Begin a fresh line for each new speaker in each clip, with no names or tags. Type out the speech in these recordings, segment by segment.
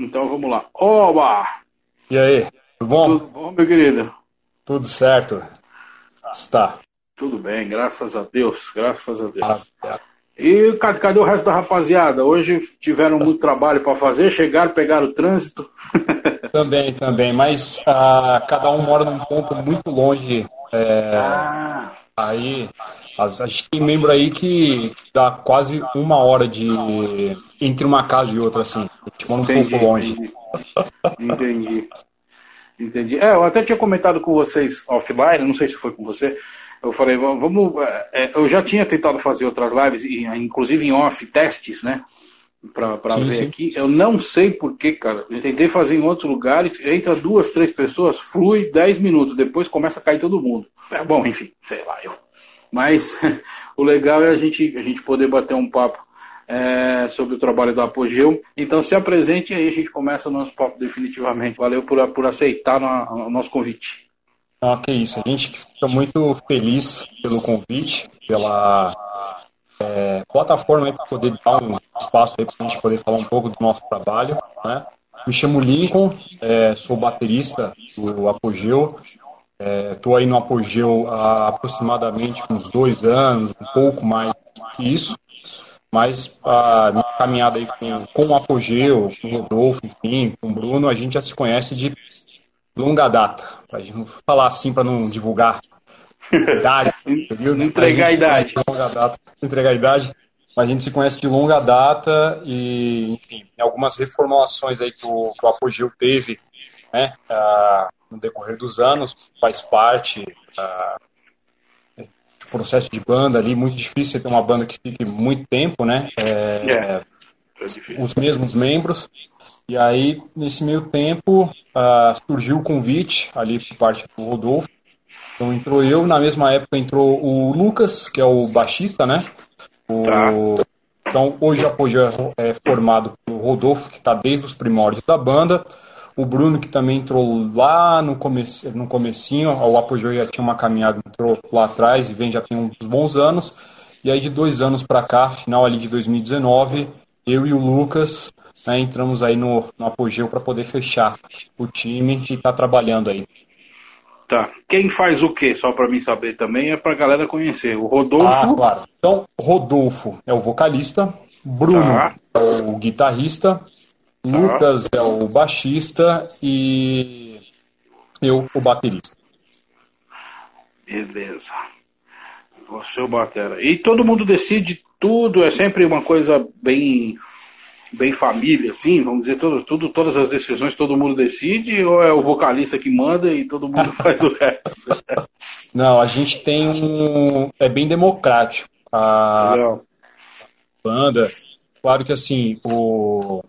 Então vamos lá. Oba!
E aí, tudo bom?
Tudo bom, meu querido?
Tudo certo. Está.
Tudo bem, graças a Deus, graças a Deus. E cadê o resto da rapaziada? Hoje tiveram muito trabalho para fazer, chegaram, pegaram o trânsito.
Também, também, mas ah, cada um mora num ponto muito longe. É,
Ah,
Aí a gente tem membro aí que dá quase uma hora de entre uma casa e outra, assim. A gente mora um
entendi,
pouco longe.
entendi. Entendi. Entendi. É, eu até tinha comentado com vocês offline, não sei se foi com você. Eu falei, va- vamos. é, eu já tinha tentado fazer outras lives, e, inclusive em off, testes, né?
Sim,
ver
sim.
aqui. Eu não sei porquê, cara. Eu tentei fazer em outros lugares, entra duas, três pessoas, flui 10 minutos, depois começa a cair todo mundo. É bom, enfim, sei lá, eu. Mas o legal é a gente, a gente poder bater um papo é, sobre o trabalho da Apogeu. Então se apresente e aí a gente começa o nosso papo definitivamente. Valeu por, por aceitar o nosso convite.
Ah, que isso. A gente fica muito feliz pelo convite, pela é, plataforma para poder dar um espaço para a gente poder falar um pouco do nosso trabalho. Né? Me chamo Lincoln, é, sou baterista do Apogeu. Estou aí no Apogeu há aproximadamente uns dois anos, um pouco mais que isso. Mas a minha caminhada aí com, com o Apogeu, com o Rodolfo, enfim, com o Bruno, a gente já se conhece de longa data. Pra gente não falar assim para não divulgar idade.
entregar a
se
idade.
longa data, entregar a idade. Mas a gente se conhece de longa data e, enfim, algumas reformulações aí que o, que o Apogeu teve né, ah, no decorrer dos anos, faz parte ah, do processo de banda ali, muito difícil ter uma banda que fique muito tempo, né? É,
É. É difícil.
os mesmos membros. E aí, nesse meio tempo, ah, surgiu o convite ali por parte do Rodolfo. Então entrou eu, na mesma época entrou o Lucas, que é o baixista, né? O-
Tá.
Então hoje o Apogeu é formado pelo Rodolfo, que está desde os primórdios da banda. O Bruno, que também entrou lá no, comece, no comecinho, o Apogeu já tinha uma caminhada, entrou lá atrás e vem já tem uns bons anos. E aí de dois anos para cá, final ali de 2019, eu e o Lucas né, entramos aí no, no Apogeu para poder fechar o time e tá trabalhando aí.
Tá. Quem faz o quê? Só pra mim saber também, é pra galera conhecer. O Rodolfo.
Ah, claro. Então, Rodolfo é o vocalista, Bruno
Tá.
é o guitarrista, Lucas é o baixista e eu o baterista.
Beleza. Você é o Batera. E todo mundo decide tudo, é sempre uma coisa bem bem família, assim, vamos dizer, tudo, tudo, todas as decisões todo mundo decide, ou é o vocalista que manda e todo mundo faz o resto?
Não, a gente tem um. É bem democrático. A
Legal.
banda, claro que assim, o.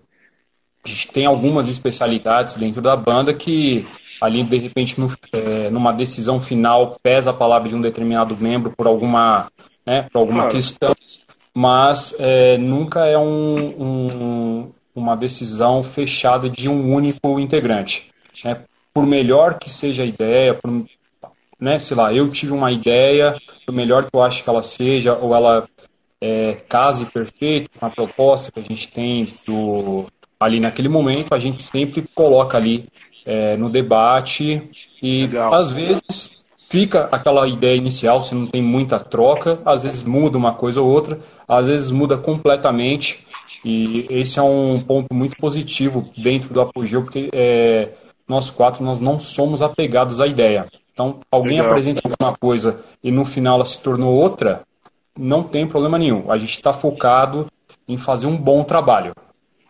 A gente tem algumas especialidades dentro da banda que ali de repente no- é, numa decisão final pesa a palavra de um determinado membro por alguma, né, por alguma
Claro.
questão, mas é, nunca é um, um- uma decisão fechada de um único integrante. né? Por melhor que seja a ideia, por, né, sei lá, eu tive uma ideia, por melhor que eu acho que ela seja, ou ela é, case perfeito com a proposta que a gente tem do, ali naquele momento, a gente sempre coloca ali é, no debate e
Legal.
às vezes fica aquela ideia inicial, você não tem muita troca, às vezes muda uma coisa ou outra, às vezes muda completamente e esse é um ponto muito positivo dentro do Apogeu, porque é, nós quatro nós não somos apegados à ideia. Então, alguém
Legal.
apresenta alguma coisa e no final ela se tornou outra, não tem problema nenhum. A gente está focado em fazer um bom trabalho.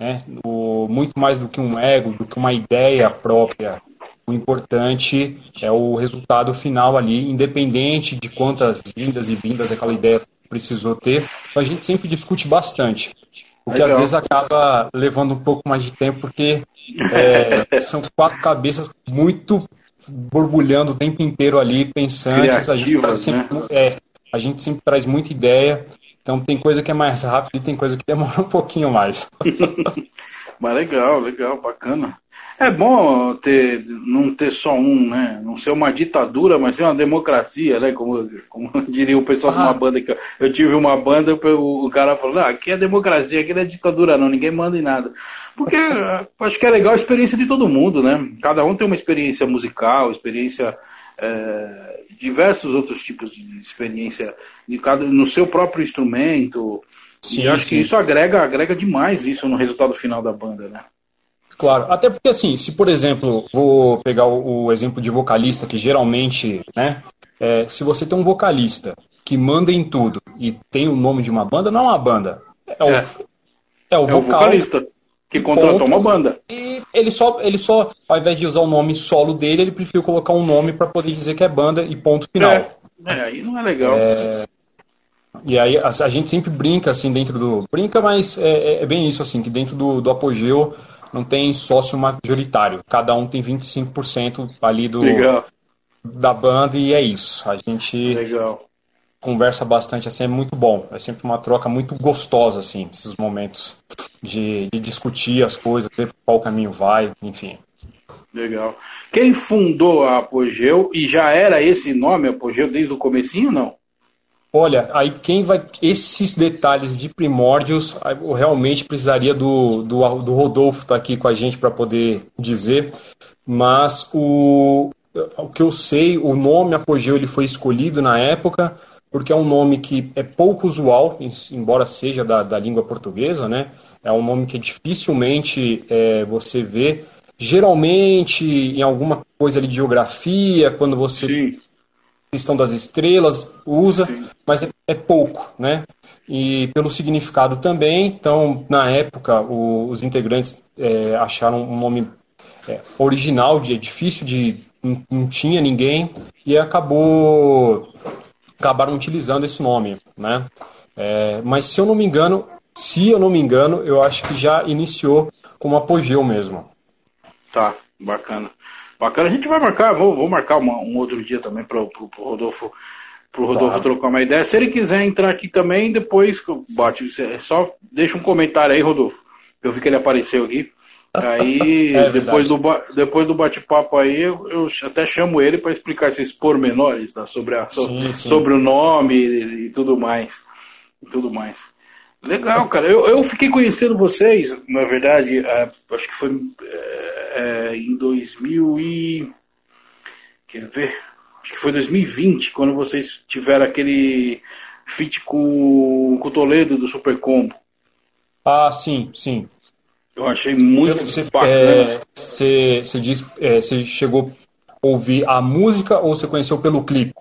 Né? O, muito mais do que um ego, do que uma ideia própria. O importante é o resultado final ali, independente de quantas vindas e vindas aquela ideia precisou ter. Então, a gente sempre discute bastante. O que às vezes acaba levando um pouco mais de tempo, porque é, são quatro cabeças muito borbulhando o tempo inteiro ali, pensantes. A gente, tá sempre,
né?
é, a gente sempre traz muita ideia. Então tem coisa que é mais rápido e tem coisa que demora um pouquinho mais.
Mas legal, legal, bacana. é bom ter, não ter só um, né? Não ser uma ditadura, mas ser uma democracia, né? Como, como diria o pessoal ah. de uma banda que eu tive uma banda, o, o cara falou, ah, aqui é democracia, aqui não é ditadura não, ninguém manda em nada. Porque acho que é legal a experiência de todo mundo, né? Cada um tem uma experiência musical, experiência. É, diversos outros tipos de experiência de cada, no seu próprio instrumento. Sim, e acho sim. que isso agrega, agrega demais isso no resultado final da banda, né?
Claro, até porque assim, se por exemplo, vou pegar o, o exemplo de vocalista, que geralmente, né, é, se você tem um vocalista que manda em tudo e tem o nome de uma banda, não é uma banda, é o, é.
É o, é o vocalista que contratou uma banda.
E ele só, ele só, ao invés de usar o nome solo dele, ele preferiu colocar um nome para poder dizer que é banda e ponto final.
É, é aí não é legal. É,
e aí a, a, gente sempre brinca assim dentro do. Brinca, mas é, é, é bem isso, assim, que dentro do, do apogeu não tem sócio majoritário. Cada um tem 25% ali do, Legal. da banda e é isso. A gente Legal. Conversa bastante, assim, é muito bom. É sempre uma troca muito gostosa, assim, esses momentos de, de discutir as coisas, ver qual caminho vai, enfim.
Legal. Quem fundou a Apogeu e já era esse nome Apogeu desde o comecinho, não?
Olha, aí quem vai. Esses detalhes de primórdios, eu realmente precisaria do, do, do Rodolfo estar tá aqui com a gente para poder dizer. Mas o, o que eu sei, o nome Apogeu ele foi escolhido na época, porque é um nome que é pouco usual, embora seja da, da língua portuguesa, né? É um nome que dificilmente é, você vê. Geralmente, em alguma coisa ali de geografia, quando você. Sim questão das estrelas, usa, Sim. mas é, é, pouco, né? E pelo significado também, então, na época, o, os integrantes é, acharam um nome é, original, de, difícil de... Não, não, tinha ninguém, e acabou... acabaram utilizando esse nome, né? É, mas se eu não me engano, se eu não me engano, eu acho que já iniciou como apogeu mesmo.
Tá, bacana. Bacana, a gente vai marcar, vou, vou marcar uma, um outro dia também para o Rodolfo pro Rodolfo tá. trocar uma ideia. Se ele quiser entrar aqui também, depois bate, só deixa um comentário aí, Rodolfo. Eu vi que ele apareceu aqui. Aí, é depois, do, depois do bate-papo aí, eu, eu, até chamo ele para explicar esses pormenores tá, sobre, a, sim, sim. sobre o nome e, e, tudo mais. E tudo mais. Legal, cara. Eu, eu fiquei conhecendo vocês, na verdade, é, acho que foi é, é em 2000 e... Quer ver? Acho que foi 2020, quando vocês tiveram aquele feat com, com o Toledo do Super Combo.
Ah, sim, sim.
Eu achei muito
você, bacana. Você é, diz, é, você chegou a ouvir a música ou você conheceu pelo clipe?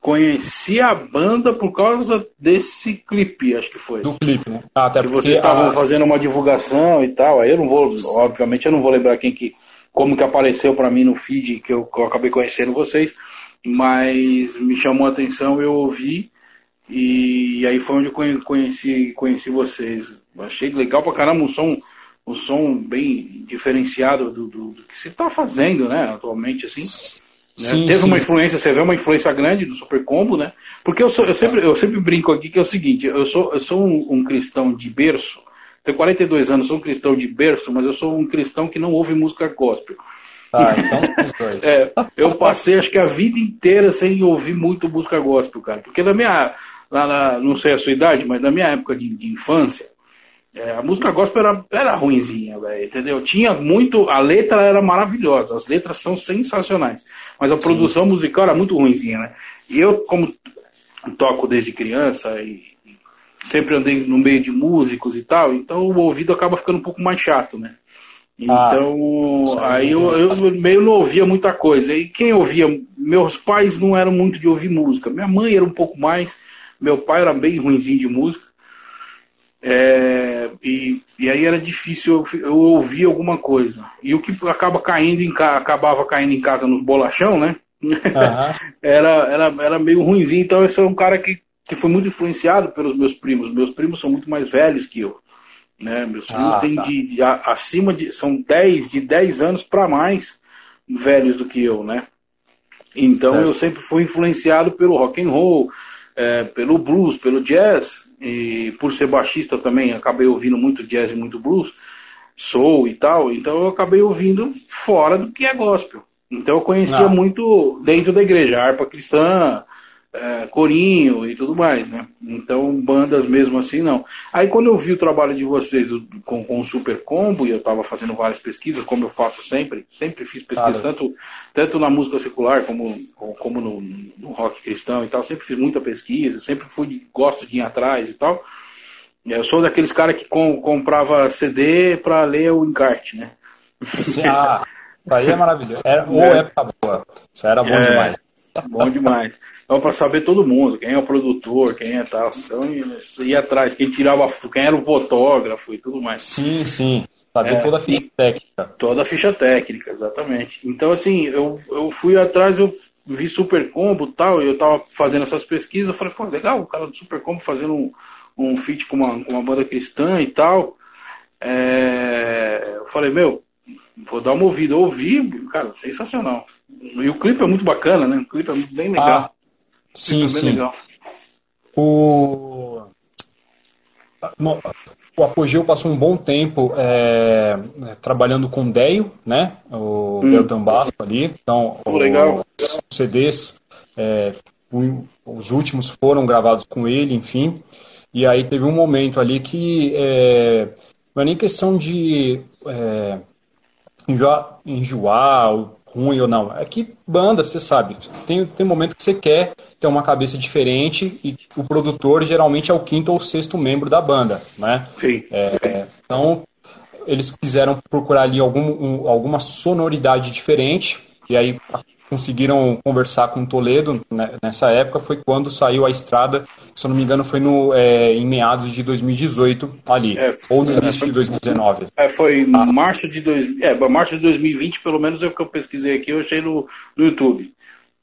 Conheci a banda por causa desse clipe, acho que foi.
Do clipe, né?
Ah, até que porque vocês estavam a... fazendo uma divulgação e tal. Aí eu não vou, obviamente, eu não vou lembrar quem que, como que apareceu para mim no feed que eu, que eu acabei conhecendo vocês, mas me chamou a atenção, eu ouvi e aí foi onde eu conheci, conheci vocês. Achei legal pra caramba o som, o som bem diferenciado do, do, do que você está fazendo, né, atualmente, assim. Né? Sim, Teve sim. uma influência, você vê uma influência grande do Super Combo, né? Porque eu, sou, eu, sempre, eu sempre brinco aqui que é o seguinte, eu sou, eu sou um, um cristão de berço, tenho 42 anos, sou um cristão de berço, mas eu sou um cristão que não ouve música gospel.
Ah, então
é, eu passei acho que a vida inteira sem ouvir muito música gospel, cara. Porque na minha, lá na, não sei a sua idade, mas na minha época de, de infância, é, a música gospel era, era ruinzinha, véio, entendeu? Tinha muito. A letra era maravilhosa, as letras são sensacionais. Mas a produção Sim. musical era muito ruinzinha, né? E eu, como toco desde criança e sempre andei no meio de músicos e tal, então o ouvido acaba ficando um pouco mais chato, né? Então, ah, aí eu, eu, meio não ouvia muita coisa. E quem ouvia? Meus pais não eram muito de ouvir música. Minha mãe era um pouco mais, meu pai era bem ruinzinho de música. É, e, e aí era difícil eu, eu ouvir alguma coisa. E o que acaba caindo em acabava caindo em casa nos bolachão, né? Uhum. era, era, era meio ruimzinho. Então eu sou um cara que, que foi muito influenciado pelos meus primos. Meus primos são muito mais velhos que eu. Né? Meus primos ah, têm tá. de, de, acima de. são 10, de 10 anos para mais velhos do que eu, né? Então certo. eu sempre fui influenciado pelo rock and roll, é, pelo blues, pelo jazz, e por ser baixista também, acabei ouvindo muito jazz e muito blues. soul e tal, então eu acabei ouvindo fora do que é gospel. Então eu conhecia ah. muito dentro da igreja, harpa cristã, é, corinho e tudo mais, né? Então, bandas mesmo assim, não. Aí quando eu vi o trabalho de vocês com, com o Super Combo, e eu estava fazendo várias pesquisas, como eu faço sempre, sempre fiz pesquisa, tanto, tanto na música secular como, como no, no, rock cristão e tal, sempre fiz muita pesquisa, sempre fui, gosto de ir atrás e tal. Eu sou daqueles caras que com, comprava CD para ler o encarte, né?
Ah, aí é maravilhoso. Era, ou é. época boa. Isso era bom é, demais.
Bom demais. Então, para saber todo mundo, quem é o produtor, quem é tal. Então, ia atrás, quem tirava, quem era o fotógrafo e tudo mais.
Sim, sim. Saber é, toda a ficha técnica.
Toda a ficha técnica, exatamente. Então, assim, eu, eu fui atrás, eu vi Super Combo e tal, e eu tava fazendo essas pesquisas, eu falei, pô, legal, o cara do Super Combo fazendo um, um feat com uma, com uma banda cristã e tal. É, eu falei, meu, vou dar uma ouvida. Eu ouvi, cara, sensacional. E o clipe é muito bacana, né? O clipe é bem legal. Ah,
Sim, sim. Legal. O... o Apogeu passou um bom tempo é, trabalhando com o Deio, né? O hum. Deltan Basco ali. Então,
oh, legal.
os CDs, é, os últimos foram gravados com ele, enfim. E aí teve um momento ali que é, não é nem questão de é, enjoar, enjoar ruim ou não. É que banda, você sabe, tem, tem momento que você quer ter uma cabeça diferente e o produtor geralmente é o quinto ou sexto membro da banda, né?
Sim.
É, então, eles quiseram procurar ali algum, um, alguma sonoridade diferente e aí conseguiram conversar com Toledo né, nessa época foi quando saiu a estrada, se eu não me engano foi no, é, em meados de 2018 ali, é, ou no início foi, de 2019.
É, foi ah. março de dois, é, março de 2020, pelo menos é o que eu pesquisei aqui, eu achei no, no YouTube.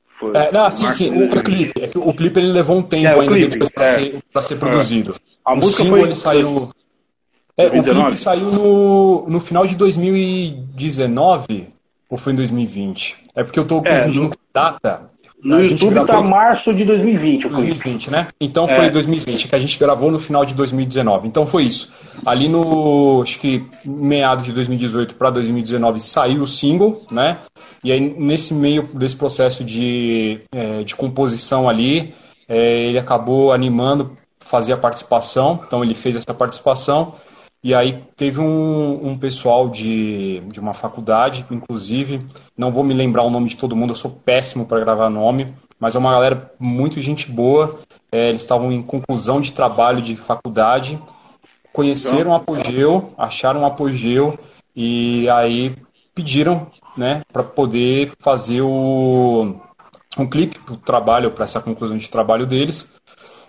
Foi, é, não, sim, sim, o, o, clipe, é que o clipe ele levou um tempo é, ainda para é. ser, ser, produzido.
A o música single, foi, ele saiu
é, o clipe saiu no, no final de 2019 ou foi em 2020? É porque eu tô é, confundindo é, data.
No YouTube gravou... tá março de 2020.
2020, né? Então foi é. 2020, que a gente gravou no final de 2019. Então foi isso. Ali no, acho que meado de 2018 para 2019 saiu o single, né? E aí nesse meio desse processo de, é, de composição ali, é, ele acabou animando fazer a participação. Então ele fez essa participação. E aí teve um, um pessoal de, de uma faculdade, inclusive, não vou me lembrar o nome de todo mundo, eu sou péssimo para gravar nome, mas é uma galera muito gente boa. É, eles estavam em conclusão de trabalho de faculdade, conheceram Apogeu, acharam Apogeu e aí pediram né, para poder fazer o, um clipe para o trabalho, para essa conclusão de trabalho deles.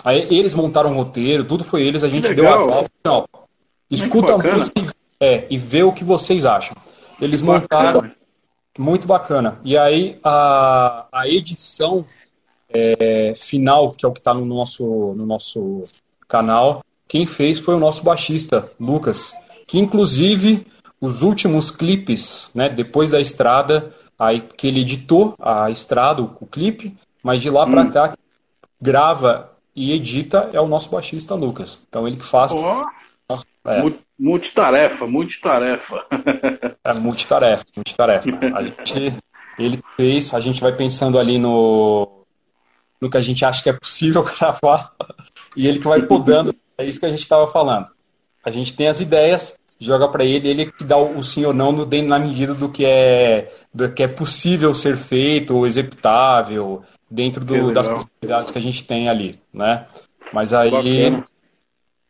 Aí eles montaram o roteiro, tudo foi eles, a gente deu a volta. Não, Escuta a música é, e vê o que vocês acham. Eles muito montaram. Bacana. Muito bacana. E aí a, a edição é, final, que é o que está no nosso, no nosso canal, quem fez foi o nosso baixista, Lucas, que inclusive os últimos clipes, né, depois da estrada, aí que ele editou a estrada, o clipe, mas de lá hum. para cá grava e edita é o nosso baixista Lucas. Então ele que faz
oh. É. Multitarefa, multitarefa.
É multitarefa, multitarefa. A gente, ele fez, a gente vai pensando ali no, no que a gente acha que é possível gravar, e ele que vai podando. É isso que a gente estava falando. A gente tem as ideias, joga para ele, ele que dá o sim ou não no, na medida do que é do que é possível ser feito ou executável dentro do, das possibilidades que a gente tem ali, né? Mas aí Bacana.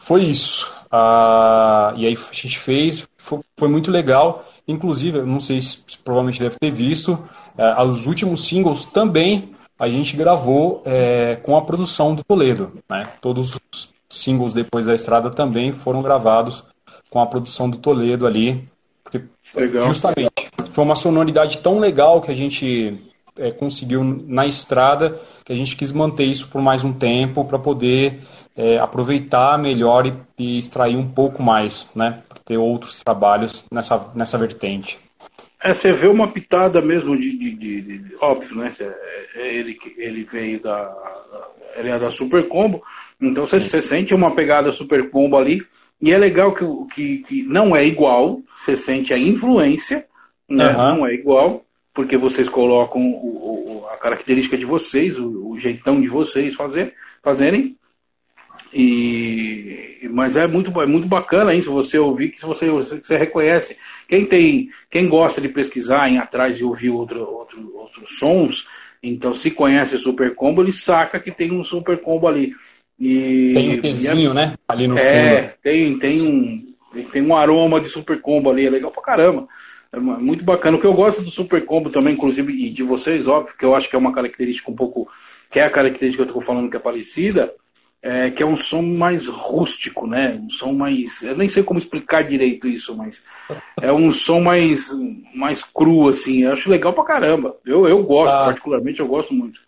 Foi isso. Ah, e aí a gente fez, foi, foi, muito legal. Inclusive, não sei se provavelmente deve ter visto, eh, os últimos singles também a gente gravou eh, com a produção do Toledo. Né? Todos os singles depois da estrada também foram gravados com a produção do Toledo ali. Porque legal. justamente foi uma sonoridade tão legal que a gente eh, conseguiu na estrada que a gente quis manter isso por mais um tempo para poder é, aproveitar melhor e, e, extrair um pouco mais, né? Ter outros trabalhos nessa, nessa vertente.
É, você vê uma pitada mesmo de, de, de, de óbvio, né? É, é ele, ele veio da. Ele é da Super Combo, então você, você sente uma pegada Super Combo ali, E é legal que, que, que não é igual, você sente a influência, né? Uhum. não é igual, porque vocês colocam o, o, a característica de vocês, o, o, jeitão de vocês fazer, fazerem. E, mas é muito, é muito bacana isso, você ouvir que você, você, você reconhece. Quem tem, quem gosta de pesquisar em atrás e ouvir outro, outro, outros sons, então se conhece o Super Combo, ele saca que tem um Super Combo ali.
E, tem um pezinho, é, né?
Ali no é, fundo. Tem, tem um, tem um aroma de Super Combo ali, é legal pra caramba. É muito bacana. O que eu gosto do Super Combo também, inclusive, e de vocês, óbvio, que eu acho que é uma característica um pouco. que é a característica que eu estou falando que é parecida, é que é um som mais rústico, né? Um som mais. Eu nem sei como explicar direito isso, mas é um som mais, mais cru, assim. Eu acho legal pra caramba. Eu, eu gosto, ah. particularmente, eu gosto muito.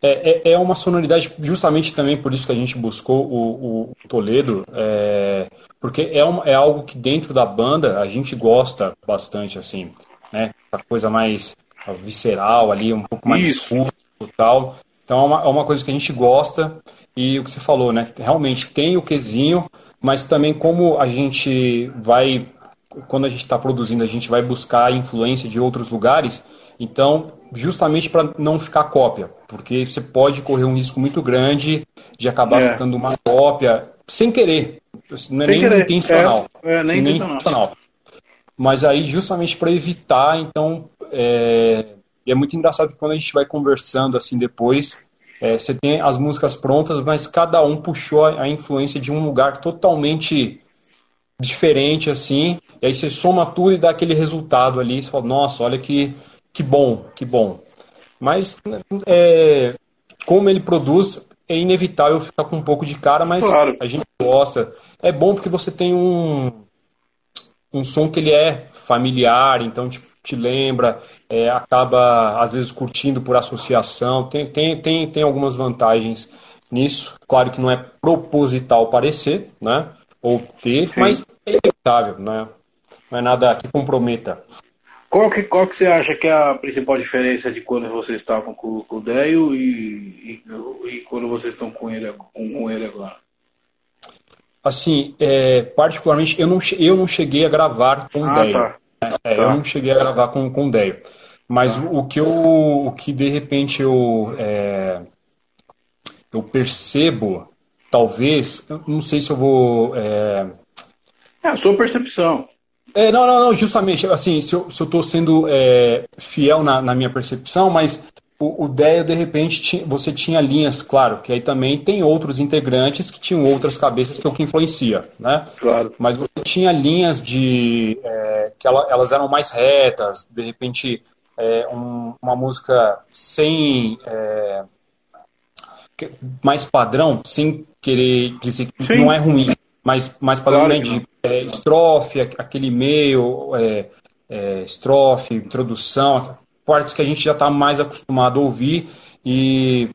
É, é, é, uma sonoridade, justamente também por isso que a gente buscou o, o Toledo. É porque é, uma, é algo que dentro da banda a gente gosta bastante, assim, né? Essa coisa mais visceral ali, um pouco mais e tal. Então é uma, é uma coisa que a gente gosta e o que você falou, né? Realmente tem o quesinho, mas também como a gente vai, quando a gente está produzindo, a gente vai buscar influência de outros lugares, então, justamente para não ficar cópia, porque você pode correr um risco muito grande de acabar é. ficando uma cópia sem querer. Não é Sem nem querer. intencional. É, é nem, nem intencional. intencional. Mas aí, justamente para evitar, então, é, é muito engraçado que quando a gente vai conversando assim depois, é, você tem as músicas prontas, mas cada um puxou a, a, influência de um lugar totalmente diferente, assim, e aí você soma tudo e dá aquele resultado ali, você fala, nossa, olha que, que bom, que bom. Mas, é, como ele produz, é inevitável ficar com um pouco de cara, mas claro. a gente gosta. É bom porque você tem um, um som que ele é familiar, então te, te lembra, é, acaba às vezes curtindo por associação, tem, tem, tem, tem algumas vantagens nisso. Claro que não é proposital parecer, né? Ou ter, Sim. mas é inevitável, né? Não é nada que comprometa.
Qual que, qual que você acha que é a principal diferença de quando vocês estavam com, com o Deio e, e, e, quando vocês estão com ele, com, com ele agora?
Assim, é, particularmente, eu não, eu não cheguei a gravar com o ah, Deio. Tá. É. Eu não cheguei a gravar com, com o Deio. Mas o, que eu, o que de repente eu, é, eu percebo, talvez, não sei se eu vou. É,
é a sua percepção.
É, não, não, não, justamente, assim, se eu estou sendo é, fiel na, na, minha percepção, mas o, o de repente, você tinha linhas, claro, que aí também tem outros integrantes que tinham outras cabeças que é o que influencia, né?
Claro.
Mas você tinha linhas de é, que ela, elas eram mais retas, de repente, é, um, uma música sem é, mais padrão, sem querer dizer que Sim. não é ruim, mas mais padrão claro, né, de é, estrofe, aquele meio, é, é, estrofe, introdução, partes que a gente já está mais acostumado a ouvir e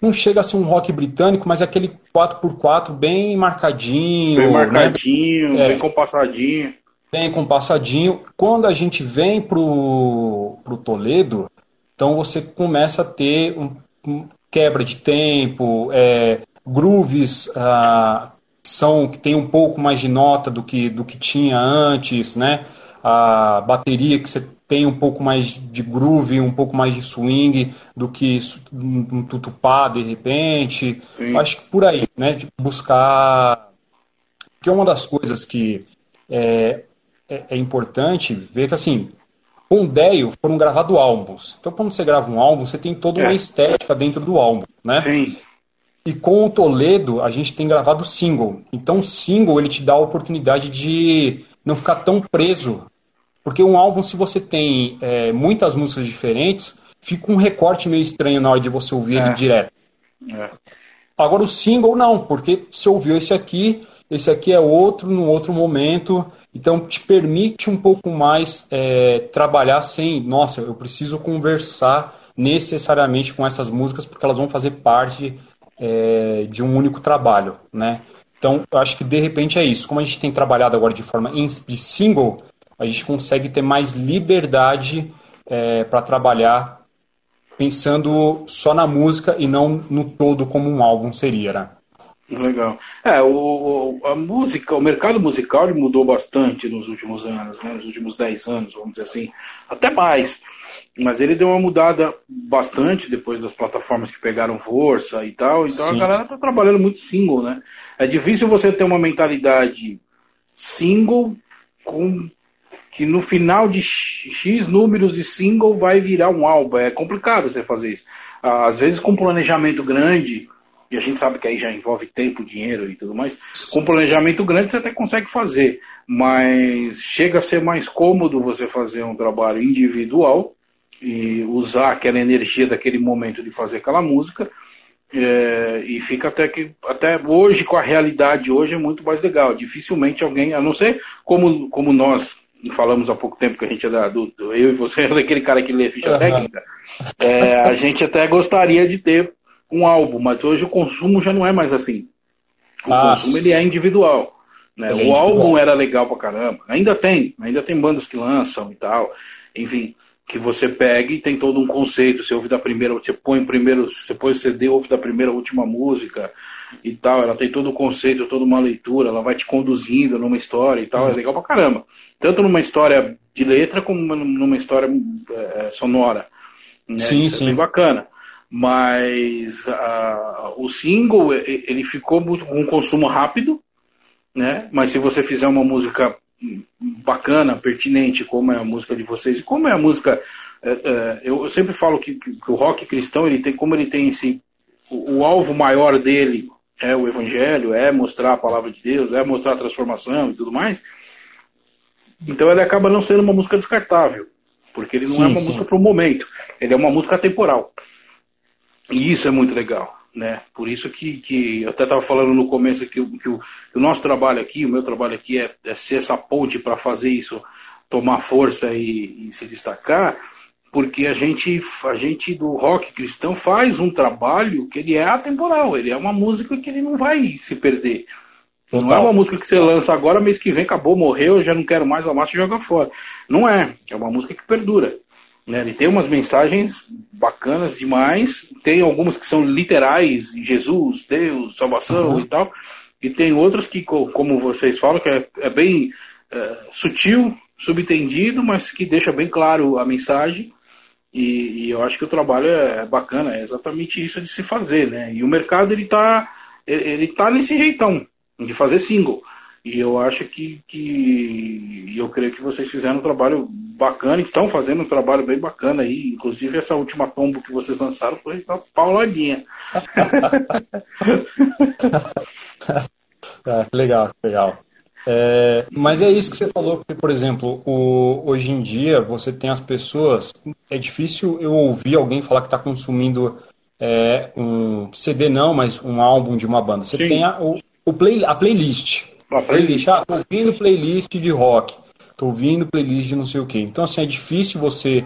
não chega a ser um rock britânico, mas é aquele 4x4 bem marcadinho.
Bem né? marcadinho, né? bem compassadinho.
Bem compassadinho. Quando a gente vem pro, pro Toledo, então você começa a ter um, um quebra de tempo, é, grooves ah, são que tem um pouco mais de nota do que, do que tinha antes, né? A bateria que você tem um pouco mais de groove, um pouco mais de swing do que um tutupá de repente. Sim. Acho que por aí, né? De buscar. Que é uma das coisas que é, é, é importante ver que assim, com o Deio foram gravados álbuns. Então, quando você grava um álbum, você tem toda uma é. estética dentro do álbum, né?
Sim.
E com o Toledo, a gente tem gravado single. Então, o single ele te dá a oportunidade de não ficar tão preso. Porque um álbum, se você tem é, muitas músicas diferentes, fica um recorte meio estranho na hora de você ouvir é. ele direto. É. Agora, o single, não, porque você ouviu esse aqui, esse aqui é outro, num outro momento. Então, te permite um pouco mais é, trabalhar sem, nossa, eu preciso conversar necessariamente com essas músicas, porque elas vão fazer parte é, de um único trabalho, né? Então, eu acho que de repente é isso. Como a gente tem trabalhado agora de forma de single, a gente consegue ter mais liberdade é, para trabalhar pensando só na música e não no todo como um álbum seria, né?
Legal. É, o, a música, o mercado musical mudou bastante nos últimos anos, né? nos últimos 10 anos, vamos dizer assim, até mais. Mas ele deu uma mudada bastante depois das plataformas que pegaram força e tal. Então Sim. a galera tá trabalhando muito single, né? É difícil você ter uma mentalidade single com que no final de X números de single vai virar um álbum. É complicado você fazer isso. Às vezes com planejamento grande, e a gente sabe que aí já envolve tempo, dinheiro e tudo mais, com planejamento grande você até consegue fazer, mas chega a ser mais cômodo você fazer um trabalho individual e usar aquela energia daquele momento de fazer aquela música. É, e fica até que até hoje com a realidade hoje é muito mais legal. Dificilmente alguém, a não ser como, como nós falamos há pouco tempo que a gente é da, do, do eu e você é daquele cara que lê ficha técnica, é, a gente até gostaria de ter um álbum, mas hoje o consumo já não é mais assim. O ah, consumo ele é individual. Né? É o álbum era legal pra caramba. Ainda tem, ainda tem bandas que lançam e tal. Enfim, que você pega e tem todo um conceito. Você ouve da primeira, você põe o primeiro, você põe o CD, ouve da primeira última música e tal. Ela tem todo o conceito, toda uma leitura, ela vai te conduzindo numa história e tal. É legal pra caramba. Tanto numa história de letra como numa história é, sonora. Né? Sim, Isso sim. É bem bacana mas o single ele ficou muito com um consumo rápido, né? Mas se você fizer uma música bacana, pertinente, como é a música de vocês, e como é a música, uh, eu sempre falo que, que, o rock cristão ele tem, como ele tem esse, o, o, alvo maior dele é o evangelho, é mostrar a palavra de Deus, é mostrar a transformação e tudo mais. Então ele acaba não sendo uma música descartável, porque ele não sim, é uma sim. música para o momento, ele é uma música temporal. E isso é muito legal. Né? Por isso que, que eu até estava falando no começo que, que, o, que, o, nosso trabalho aqui, o meu trabalho aqui é, é ser essa ponte para fazer isso tomar força e, e, se destacar, porque a gente, a gente do rock cristão faz um trabalho que ele é atemporal, ele é uma música que ele não vai se perder. Não é uma música que você lança agora, mês que vem acabou, morreu, já não quero mais a massa joga fora. Não é, é uma música que perdura. Né? Ele tem umas mensagens bacanas demais, tem algumas que são literais, Jesus, Deus, salvação uhum. e tal, e tem outras que, como vocês falam, que é, é bem é, sutil, subentendido, mas que deixa bem claro a mensagem. E, e, eu acho que o trabalho é bacana, é exatamente isso de se fazer, né? E o mercado ele tá, ele tá nesse jeitão de fazer single. E eu acho que, que eu creio que vocês fizeram um trabalho bacana, estão fazendo um trabalho bem bacana aí. Inclusive essa última tombo que vocês lançaram foi uma pauladinha.
ah, legal, legal. É, mas é isso que você falou, porque, por exemplo, o, hoje em dia você tem as pessoas. É difícil eu ouvir alguém falar que está consumindo é, um CD, não, mas um álbum de uma banda. Você Sim. tem a, o, o play, a playlist. A playlist. Ah, tô ouvindo playlist de rock, tô ouvindo playlist de não sei o que. Então, assim, é difícil você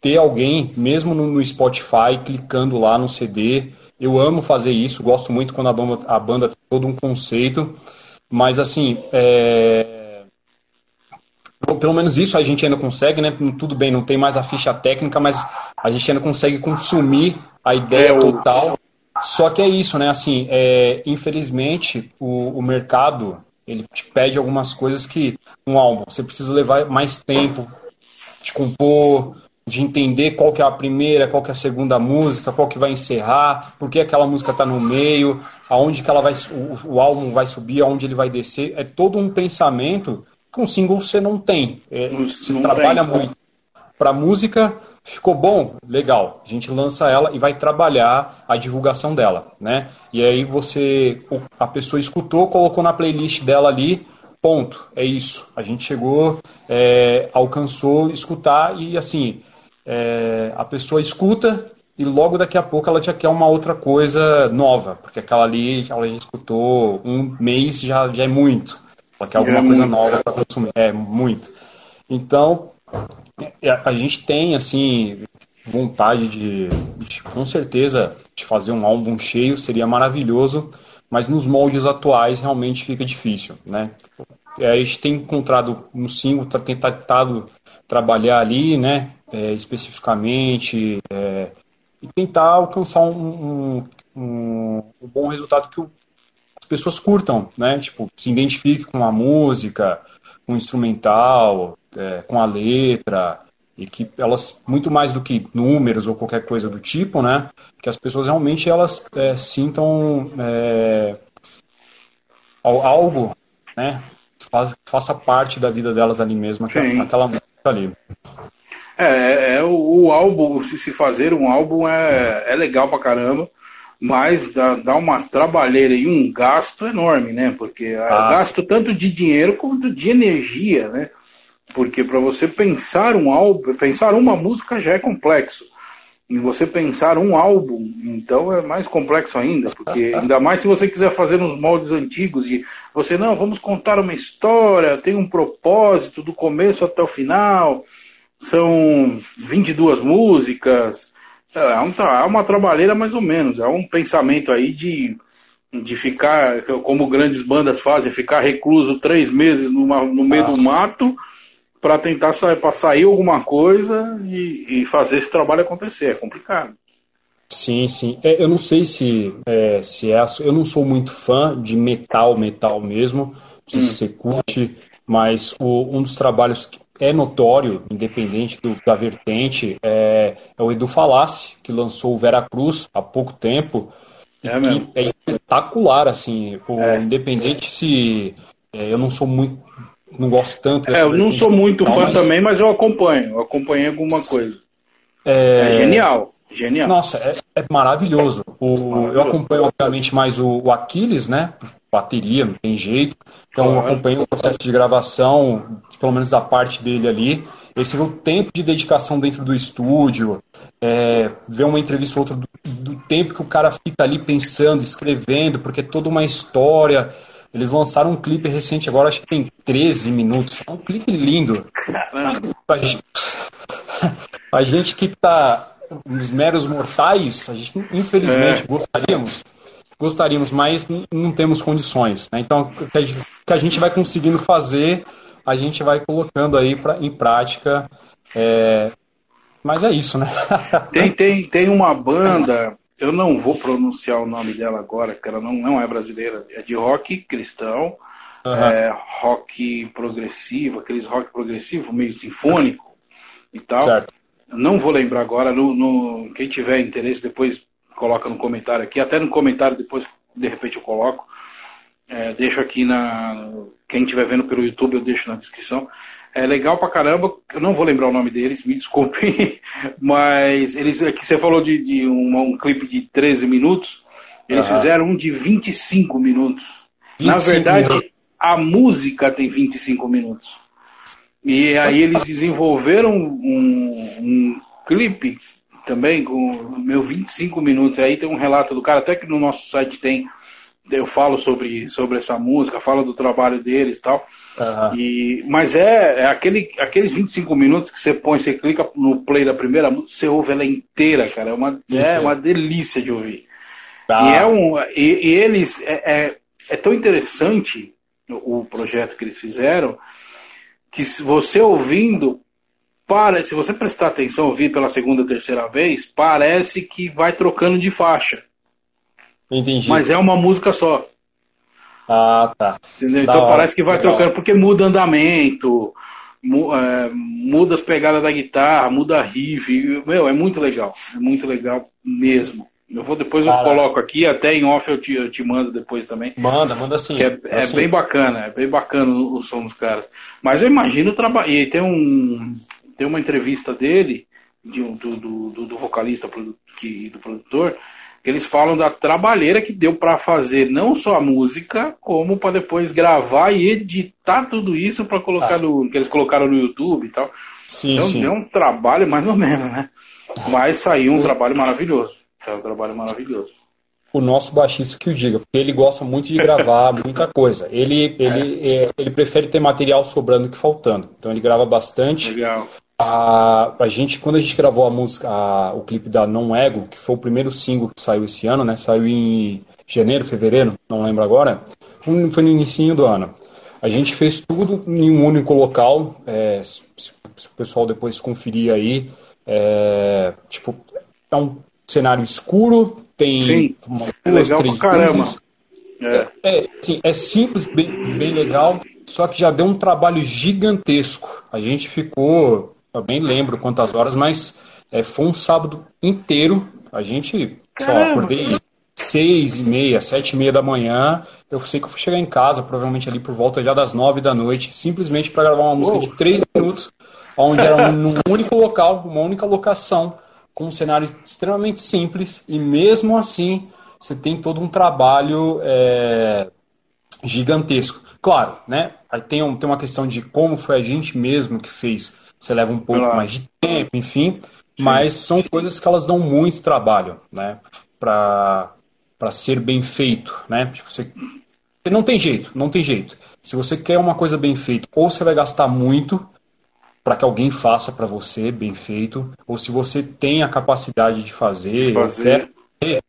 ter alguém, mesmo no, no, Spotify, clicando lá no CD. Eu amo fazer isso, gosto muito quando a banda, a banda tem todo um conceito. Mas, assim, é... Pelo menos isso a gente ainda consegue, né? Tudo bem, não tem mais a ficha técnica, mas a gente ainda consegue consumir a ideia é, total. Só que é isso, né? Assim, é, infelizmente, o, o mercado ele te pede algumas coisas que um álbum você precisa levar mais tempo de compor, de entender qual que é a primeira, qual que é a segunda música, qual que vai encerrar, por que aquela música está no meio, aonde que ela vai, o, o, álbum vai subir, aonde ele vai descer. É todo um pensamento que um single você não tem. É, você não trabalha tem. muito para música, ficou bom, legal. A gente lança ela e vai trabalhar a divulgação dela, né? E aí você, a pessoa escutou, colocou na playlist dela ali, ponto. É isso. A gente chegou, é, alcançou escutar e assim, é, a pessoa escuta e logo daqui a pouco ela já quer uma outra coisa nova, porque aquela ali ela já escutou um mês já, já é muito. Ela quer alguma é coisa nova para consumir. É muito. Então, é, a gente tem, assim, vontade de, de, com certeza, de fazer um álbum cheio, seria maravilhoso, mas nos moldes atuais realmente fica difícil, né? É, a gente tem encontrado no single, tá tentado trabalhar ali, né, é, especificamente, é, e tentar alcançar um, um, um, bom resultado que o, as pessoas curtam, né? Tipo, se identifiquem com a música, com o instrumental, é, com a letra, e que elas, muito mais do que números ou qualquer coisa do tipo, né? Que as pessoas realmente elas é, sintam é, algo, né? Faz, faça parte da vida delas ali mesmo, aquela, aquela música ali.
É, é, é o, o, álbum, se se fazer um álbum é, é legal pra caramba, mas dá, dá uma trabalheira e um gasto enorme, né? Porque é ah, gasto tanto de dinheiro quanto de energia, né? Porque para você pensar um álbum, pensar uma música já é complexo. E você pensar um álbum, então é mais complexo ainda, porque ainda mais se você quiser fazer nos moldes antigos de você não, vamos contar uma história, tem um propósito do começo até o final são 22 músicas. É, é uma trabalheira mais ou menos. É um pensamento aí de, de ficar, como grandes bandas fazem, ficar recluso três meses numa, no meio ah. do mato para tentar sair, pra sair alguma coisa e, e, fazer esse trabalho acontecer. É complicado.
Sim, sim. É, eu não sei se é, se é. Eu não sou muito fã de metal, metal mesmo. Não sei hum. se você curte, mas o, um dos trabalhos que é notório, independente do, da vertente, é, é, o Edu Falassi, que lançou o Vera Cruz há pouco tempo. É, que é espetacular, assim. É. Independente se. É, eu não sou muito. Não gosto tanto.
É, eu não sou muito fã mas... também, mas eu acompanho. Eu acompanhei alguma coisa. É, é genial. Genial.
Nossa, é, é maravilhoso. O, maravilhoso. Eu acompanho, obviamente, mais o, o Aquiles, né? Bateria, não tem jeito. Então, eu acompanho o processo de gravação, pelo menos da parte dele ali. Esse é o tempo de dedicação dentro do estúdio, é, ver uma entrevista ou outra do, do, tempo que o cara fica ali pensando, escrevendo, porque é toda uma história. Eles lançaram um clipe recente agora, acho que tem 13 minutos. É um clipe lindo. A gente, a gente que está nos meros mortais, a gente infelizmente é. gostaríamos, gostaríamos, mas não temos condições. Né? Então, o que a gente vai conseguindo fazer a gente vai colocando aí pra, em prática. É... Mas é isso, né?
tem, tem, tem uma banda, eu não vou pronunciar o nome dela agora, porque ela não, não é brasileira, é de rock cristão, uhum. é, rock progressivo, aqueles rock progressivo meio sinfônico e tal. Certo. Não vou lembrar agora, no, no, quem tiver interesse depois coloca no comentário aqui, até no comentário depois de repente eu coloco. É, deixo aqui na. Quem estiver vendo pelo YouTube, eu deixo na descrição. É legal pra caramba. Eu não vou lembrar o nome deles, me desculpe. Mas eles aqui você falou de, de um, um clipe de 13 minutos. Eles uhum. fizeram um de 25 minutos. 25 Na verdade, minutos. a música tem 25 minutos. E aí eles desenvolveram um, um clipe também com meu 25 minutos. Aí tem um relato do cara, até que no nosso site tem eu falo sobre, sobre essa música, falo do trabalho deles e tal. Uhum. E, mas é, é, aquele, aqueles 25 minutos que você põe, você clica no play da primeira música, você ouve ela inteira, cara. É uma, é uma delícia de ouvir. Tá. E, é um, e, e eles. É, é, é, tão interessante o, o projeto que eles fizeram que se você ouvindo, para, se você prestar atenção, ouvir pela segunda, terceira vez, parece que vai trocando de faixa. Entendi. Mas é uma música só.
Ah, tá.
Entendeu? Então hora. parece que vai Legal. trocando, porque muda andamento, é, muda as pegadas da guitarra, muda a riff. Meu, é muito legal. É muito legal mesmo. Eu vou depois eu coloco aqui, até em off eu te, eu te mando depois também.
Manda, manda sim.
É, é bem bacana, é bem bacana o, o som dos caras. Mas eu imagino o trabalho. E tem um tem uma entrevista dele, de, do, do, do vocalista que, do produtor, eles falam da trabalheira que deu para fazer não só a música, como para depois gravar e editar tudo isso para colocar ah. no que eles colocaram no YouTube e tal. Sim, então sim. deu um trabalho mais ou menos, né? Mas saiu um trabalho maravilhoso. Saiu um trabalho maravilhoso.
O nosso baixista que o diga, porque ele gosta muito de gravar muita coisa. Ele, ele, é. É, ele prefere ter material sobrando que faltando. Então ele grava bastante. Legal. A, a gente, quando a gente gravou a música, a, o clipe da Não Ego, que foi o primeiro single que saiu esse ano, né? Saiu em janeiro, fevereiro, não lembro agora. Foi no início do ano. A gente fez tudo em um único local. É, se, se, o pessoal depois conferir aí, é, tipo, é um cenário escuro, tem
Sim, uma, é duas, legal três caramba.
É, é, sim, é simples, bem, bem legal, só que já deu um trabalho gigantesco. A gente ficou, eu bem lembro quantas horas, mas é, foi um sábado inteiro. A gente, só acordei seis e meia, sete e meia da manhã. Eu sei que eu fui chegar em casa, provavelmente ali por volta já das nove da noite, simplesmente para gravar uma música Uou. de três minutos, onde era num único local, uma única locação, com um cenário extremamente simples, e mesmo assim você tem todo um trabalho é, gigantesco. Claro, né? Aí tem, um, tem uma questão de como foi a gente mesmo que fez. Você leva um pouco claro. mais de tempo, enfim. Sim. Mas são coisas que elas dão muito trabalho, né? Para ser bem feito, né? Tipo, você, não tem jeito, não tem jeito. Se você quer uma coisa bem feita, ou você vai gastar muito para que alguém faça para você bem feito, ou se você tem a capacidade de fazer, fazer. Quer,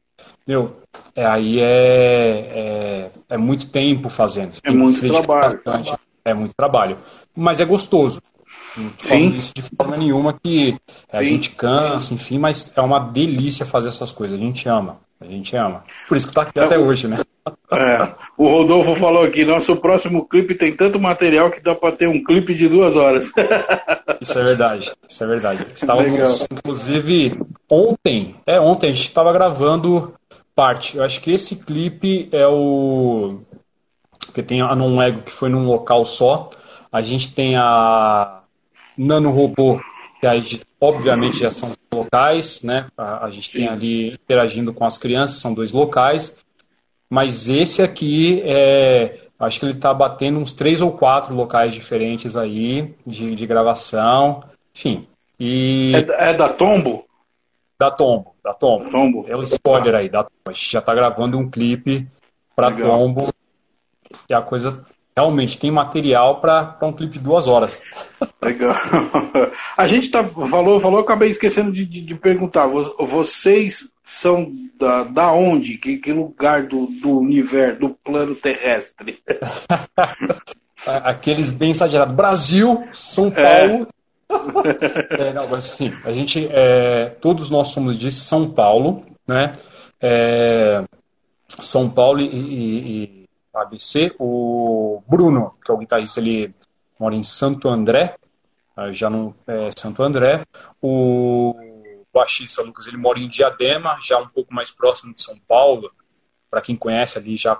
meu, é, aí é, é, é, muito tempo fazendo.
É muito trabalho.
Bastante, é muito trabalho. Mas é gostoso. Não falando isso de forma nenhuma que a Sim. gente cansa, enfim, mas é uma delícia fazer essas coisas. A gente ama. A gente ama. Por isso que tá aqui é, até hoje, né?
É. O Rodolfo falou aqui, nosso próximo clipe tem tanto material que dá para ter um clipe de duas horas.
Isso é verdade, isso é verdade. Estávamos, inclusive, ontem, é ontem, a gente estava gravando parte. Eu acho que esse clipe é o. Porque tem a Non Ego que foi num local só. A gente tem a Nano Robô, que aí, obviamente já são locais, né? A, a gente tem ali interagindo com as crianças, são dois locais. Mas esse aqui é. Acho que ele está batendo uns três ou quatro locais diferentes aí de, de gravação. Enfim. E...
É, é da Tombo?
Da Tombo, da Tombo. Tombo. É o spoiler aí, da Tombo. A gente já está gravando um clipe para Tombo. E a coisa realmente tem material para um clipe de duas horas.
Legal. A gente tá, falou, falou, acabei esquecendo de, de, de perguntar. Vocês são da, da onde? Que, que lugar do, do universo, do plano terrestre?
Aqueles bem exagerados. Brasil, São é. Paulo. É. é, não, mas assim, a gente, é, todos nós somos de São Paulo, né? É, São Paulo e, e ABC. O Bruno, que é o guitarrista, ele mora em Santo André, já não é Santo André. O baixista Lucas, ele mora em Diadema, já um pouco mais próximo de São Paulo. Para quem conhece ali, já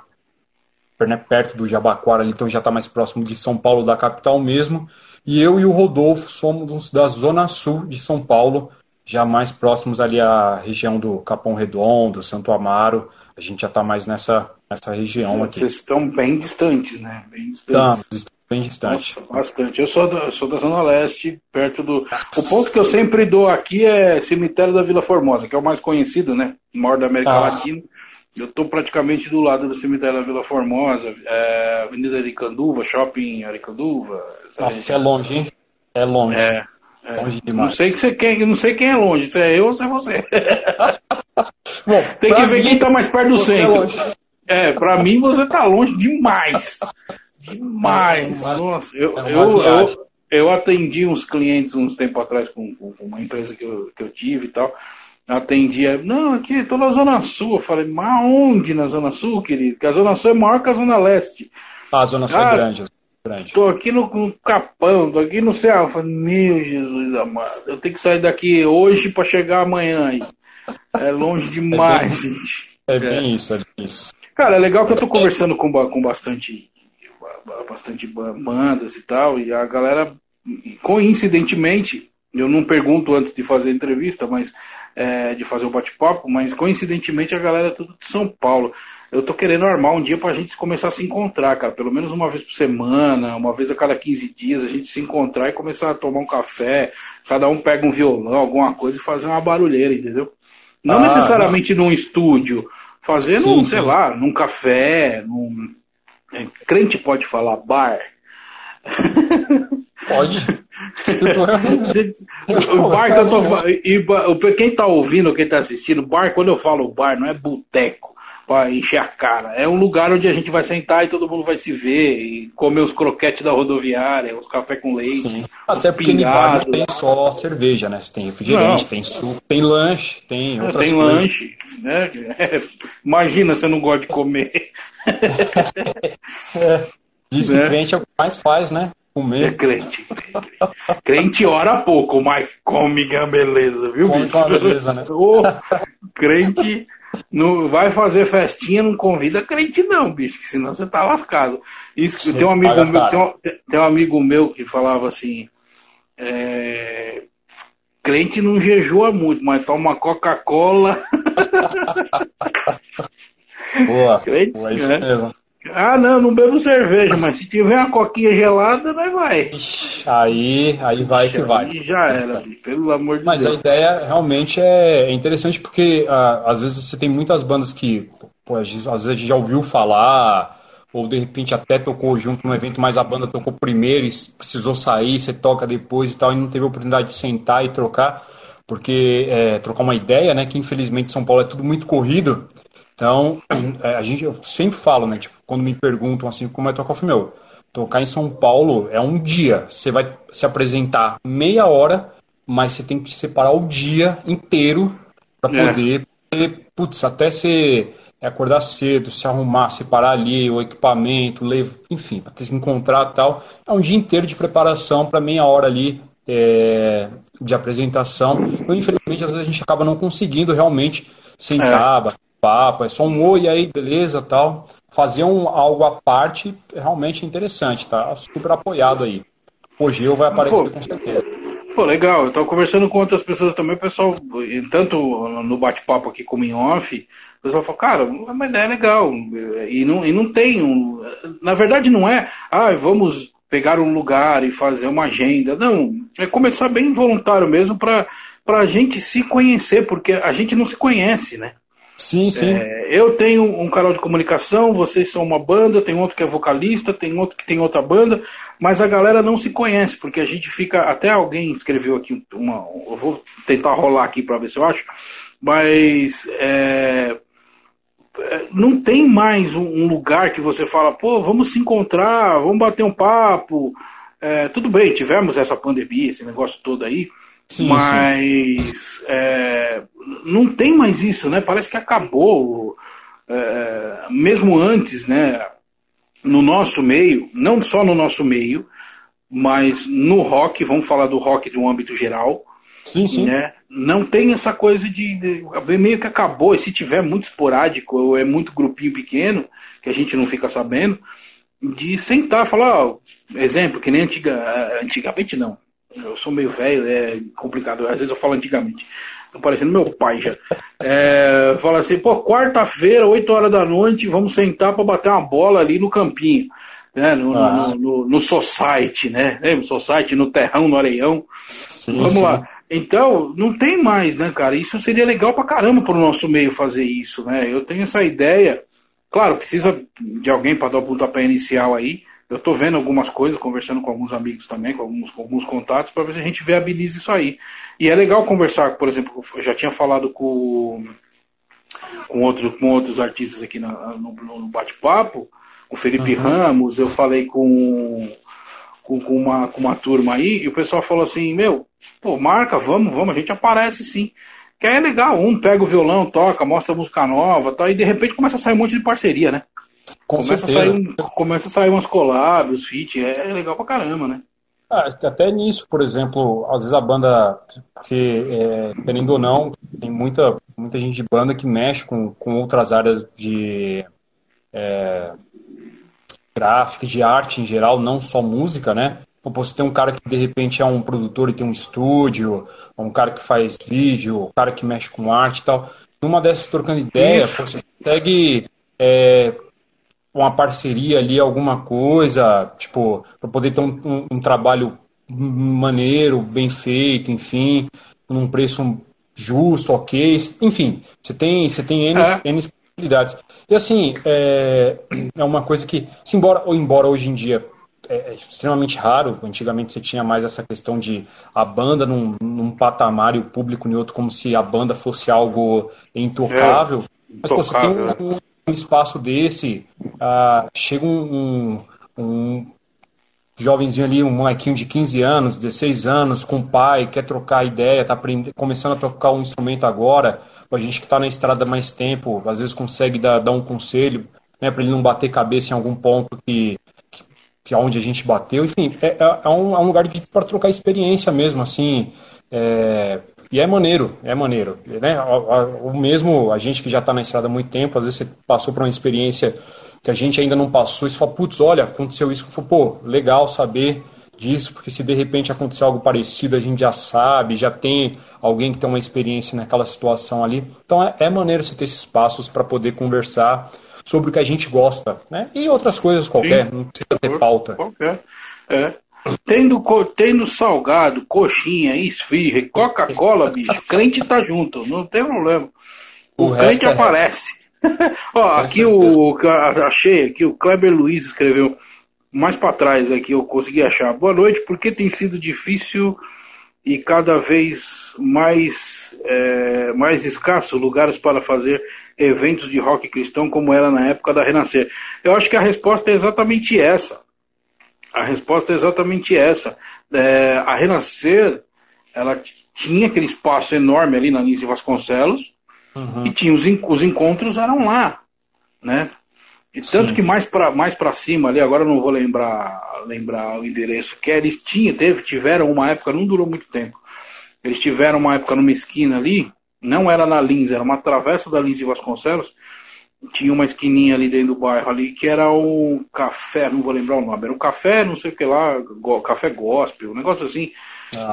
né, perto do Jabaquara, ali, então já está mais próximo de São Paulo, da capital mesmo. E eu e o Rodolfo somos da zona sul de São Paulo, já mais próximos ali à região do Capão Redondo, Santo Amaro. A gente já está mais nessa, nessa região aqui.
Vocês estão bem distantes, né?
Bem distantes. Estamos, bem distantes.
Nossa, bastante. Eu sou da, sou da Zona Leste, perto do. O ponto que eu sempre dou aqui é cemitério da Vila Formosa, que é o mais conhecido, né? Maior da América ah. Latina. Eu estou praticamente do lado do cemitério da Vila Formosa, é, Avenida Aricanduva, Shopping Aricanduva.
Nossa, é longe, hein? É longe.
É. É, longe demais. Não sei, que você quer, não sei quem é longe, se é eu ou se é você. Bom, Tem que ver mim, quem tá mais perto do é centro. É, pra mim você tá longe demais. Demais. É Nossa, eu, é eu, eu, eu, atendi uns clientes uns tempo atrás com, com, uma empresa que eu, que eu tive e tal. Atendia, não, aqui, tô na Zona Sul. Eu falei, mas onde na Zona Sul, querido? Porque a Zona Sul é maior que a Zona Leste.
Ah, a Zona Sul é grande. Grande.
Tô aqui no, no, Capão, tô aqui no céu. Falei, meu Jesus amado, eu tenho que sair daqui hoje para chegar amanhã aí. É longe demais, é bem, gente.
É bem é. isso, é bem isso.
Cara, é legal que eu tô conversando com, com bastante, bastante bandas e tal, e a galera, coincidentemente, eu não pergunto antes de fazer a entrevista, mas é, de fazer o bate-papo, mas coincidentemente a galera é tudo de São Paulo eu tô querendo armar um dia pra gente começar a se encontrar, cara. Pelo menos uma vez por semana, uma vez a cada 15 dias, a gente se encontrar e começar a tomar um café. Cada um pega um violão, alguma coisa e fazer uma barulheira, entendeu? Não ah, necessariamente não. num estúdio. Fazer sim, num, sim. sei lá, num café, num. É, crente pode falar bar.
Pode.
o bar que eu tô. E, quem tá ouvindo, quem tá assistindo, bar, quando eu falo bar, não é boteco para encher a cara. É um lugar onde a gente vai sentar e todo mundo vai se ver, e comer os croquetes da rodoviária, os café com leite. Sim.
Até porque bar não tem só cerveja, né? Você tem refrigerante, não. tem suco, tem lanche, tem outras
tem
coisas.
lanche, né? Imagina se eu não gosto de comer.
é. Diz que né? crente é o que mais faz, né?
Comer. É crente. crente ora pouco, mas come que é beleza, viu, come bicho? beleza, né? Oh, crente não vai fazer festinha, não convida crente não, bicho, que senão você tá lascado. Isso, tem um amigo meu, tem um, tem um, amigo meu que falava assim, é, crente não jejua muito, mas toma Coca-Cola.
Boa, crente, boa, é isso né? mesmo.
Ah, não, não bebo cerveja, mas se tiver uma coquinha gelada, nós vai.
Aí, aí vai que vai.
Aí já era, pelo amor de
mas
Deus.
Mas a ideia realmente é interessante porque ah, às vezes você tem muitas bandas que pô, às vezes a gente já ouviu falar, ou de repente até tocou junto num evento, mas a banda tocou primeiro e precisou sair, você toca depois e tal, e não teve oportunidade de sentar e trocar, porque é, trocar uma ideia, né? Que infelizmente São Paulo é tudo muito corrido. Então, é, a gente, eu sempre falo, né? Tipo, quando me perguntam assim, como é tocar o meu, tocar em São Paulo é um dia. Você vai se apresentar meia hora, mas você tem que separar o dia inteiro para é. poder, é. putz, até você acordar cedo, se arrumar, separar ali o equipamento, levo, enfim, para se encontrar tal. É um dia inteiro de preparação para meia hora ali é, de apresentação. Então, infelizmente, às vezes a gente acaba não conseguindo realmente sentar, é papo, é só um oi aí, beleza, tal. Fazer um, algo à parte é realmente interessante, tá? Super apoiado aí. O Gil vai aparecer Pô. com certeza.
Pô, legal. Eu tava conversando com outras pessoas também, o pessoal, tanto no bate-papo aqui como em off, o pessoal falou, cara, é uma ideia legal. E não, e não tem um. Na verdade, não é, ah, vamos pegar um lugar e fazer uma agenda. Não, é começar bem voluntário mesmo para a gente se conhecer, porque a gente não se conhece, né?
Sim, sim.
É, eu tenho um canal de comunicação, vocês são uma banda, tem outro que é vocalista, tem outro que tem outra banda, mas a galera não se conhece, porque a gente fica. Até alguém escreveu aqui uma. Eu vou tentar rolar aqui para ver se eu acho, mas. É, é, não tem mais um, lugar que você fala, pô, vamos se encontrar, vamos bater um papo. É, tudo bem, tivemos essa pandemia, esse negócio todo aí, Sim, mas sim. É, não tem mais isso, né? Parece que acabou. É, mesmo antes, né? No nosso meio, não só no nosso meio, mas no rock, vamos falar do rock de um âmbito geral.
Sim, sim.
Né? Não tem essa coisa de, de, meio que acabou, e se tiver muito esporádico ou é muito grupinho pequeno, que a gente não fica sabendo, de sentar e falar, ó, exemplo, que nem antiga, antigamente não, eu sou meio velho, é complicado. Às vezes eu falo antigamente. Tô parecendo meu pai já. É, fala assim, pô, quarta-feira, 8 horas da noite, vamos sentar para bater uma bola ali no campinho. Né, no, ah. no, no, no, Society, né? Lembra? Society, no Terrão, no Areião. Sim, vamos sim. lá. Então, não tem mais, né, cara? Isso seria legal pra caramba pro nosso meio fazer isso, né? Eu tenho essa ideia. Claro, precisa de alguém para dar o pontapé inicial aí. Eu estou vendo algumas coisas, conversando com alguns amigos também, com alguns, com alguns contatos, para ver se a gente viabiliza isso aí. E é legal conversar, por exemplo, eu já tinha falado com, com, outro, com outros artistas aqui na, no, no bate-papo, o Felipe uhum. Ramos, eu falei com, com, com, uma, com uma turma aí, e o pessoal falou assim, meu, pô, marca, vamos, vamos, a gente aparece sim. Que aí é legal, um pega o violão, toca, mostra música nova, tá, e de repente começa a sair um monte de parceria, né? Com começa, a sair começa a sair umas collabs, feat, é legal pra caramba, né?
Ah, até nisso, por exemplo, às vezes a banda, porque, é, querendo ou não, tem muita, muita gente de banda que mexe com, com outras áreas de é, gráfica, de arte em geral, não só música, né? Então, você tem um cara que de repente é um produtor e tem um estúdio, um cara que faz vídeo, um cara que mexe com arte e tal. Numa dessas trocando ideia, você consegue é, uma parceria ali, alguma coisa, tipo, para poder ter um, um, um, trabalho maneiro, bem feito, enfim, num preço justo, ok, enfim, você tem, você tem N, é. N possibilidades. E assim, é, é uma coisa que, se embora, ou embora hoje em dia é, é extremamente raro, antigamente você tinha mais essa questão de a banda num, num patamar e o público em outro, como se a banda fosse algo intocável. É, mas pô, você tem um, um espaço desse, uh, chega um, um, um jovenzinho ali, um molequinho de 15 anos, 16 anos, com pai, quer trocar ideia, está começando a tocar um instrumento agora, a gente que está na estrada mais tempo, às vezes consegue dar, dar um conselho, né, para ele não bater cabeça em algum ponto que, que, que onde a gente bateu, enfim, é, é, é um, é um lugar para trocar experiência mesmo, assim, é, e é maneiro, é maneiro, né, o, mesmo, a gente que já está na estrada há muito tempo, às vezes você passou por uma experiência que a gente ainda não passou, e você fala, putz, olha, aconteceu isso, falo, pô, legal saber disso, porque se de repente acontecer algo parecido, a gente já sabe, já tem alguém que tem uma experiência naquela situação ali. Então é, é maneiro você ter esses passos para poder conversar sobre o que a gente gosta, né? E outras coisas qualquer, Sim. não precisa ter pauta.
Qualquer. É. Tendo, tendo salgado, coxinha, esfirra, Coca-Cola, bicho, crente tá junto, não tem problema. O, o crente é aparece. Ó, aqui o. Achei aqui, o Kleber Luiz escreveu mais para trás aqui, eu consegui achar. Boa noite, porque tem sido difícil e cada vez mais, é, mais escasso lugares para fazer eventos de rock cristão como era na época da Renascer? Eu acho que a resposta é exatamente essa. A resposta é exatamente essa. É, a Renascer, ela tinha aquele espaço enorme ali na Nise Vasconcelos, Uhum. E tinha os, os encontros eram lá, né? E tanto Sim. que mais para mais para cima ali, agora eu não vou lembrar lembrar o endereço que eles tinham, teve, tiveram uma época, não durou muito tempo. Eles tiveram uma época numa esquina ali, não era na Lins, era uma travessa da Lins e Vasconcelos. Tinha uma esquininha ali dentro do bairro ali que era o café, não vou lembrar o nome, era o café, não sei o que lá, go, café gospel, um negócio assim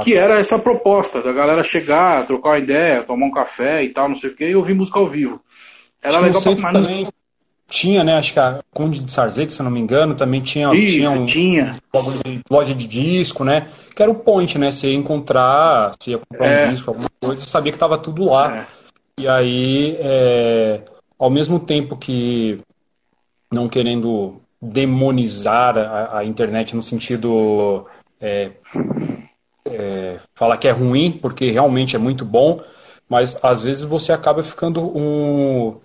que era essa proposta da galera chegar, trocar uma ideia, tomar um café e tal, não sei o que, e ouvir música ao vivo.
Era tinha legal pra também Tinha, né? Acho que a Conde de Sarzete, se não me engano, também tinha,
Isso,
tinha
um tinha.
loja de disco, né? Que era o point, né? Você ia encontrar, você ia comprar é. um disco, alguma coisa, você sabia que estava tudo lá. É. E aí, é, ao mesmo tempo que não querendo demonizar a, a internet no sentido é, é, falar que é ruim, porque realmente é muito bom, mas às vezes você acaba ficando um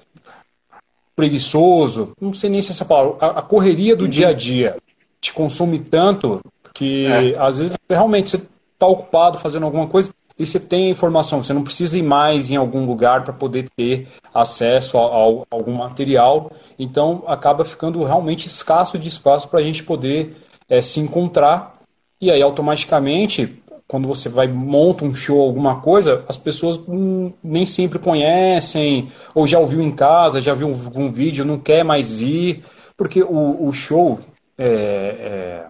preguiçoso, não sei nem se essa palavra, a, a correria do dia a dia te consome tanto que é. às vezes realmente você está ocupado fazendo alguma coisa e você tem a informação, você não precisa ir mais em algum lugar para poder ter acesso a, a, a, algum material, então acaba ficando realmente escasso de espaço para a gente poder é, se encontrar. E aí automaticamente quando você vai monta um show, alguma coisa, as pessoas hum, nem sempre conhecem, ou já ouviu em casa, já viu um, um vídeo, não quer mais ir, porque o, o show, é, é,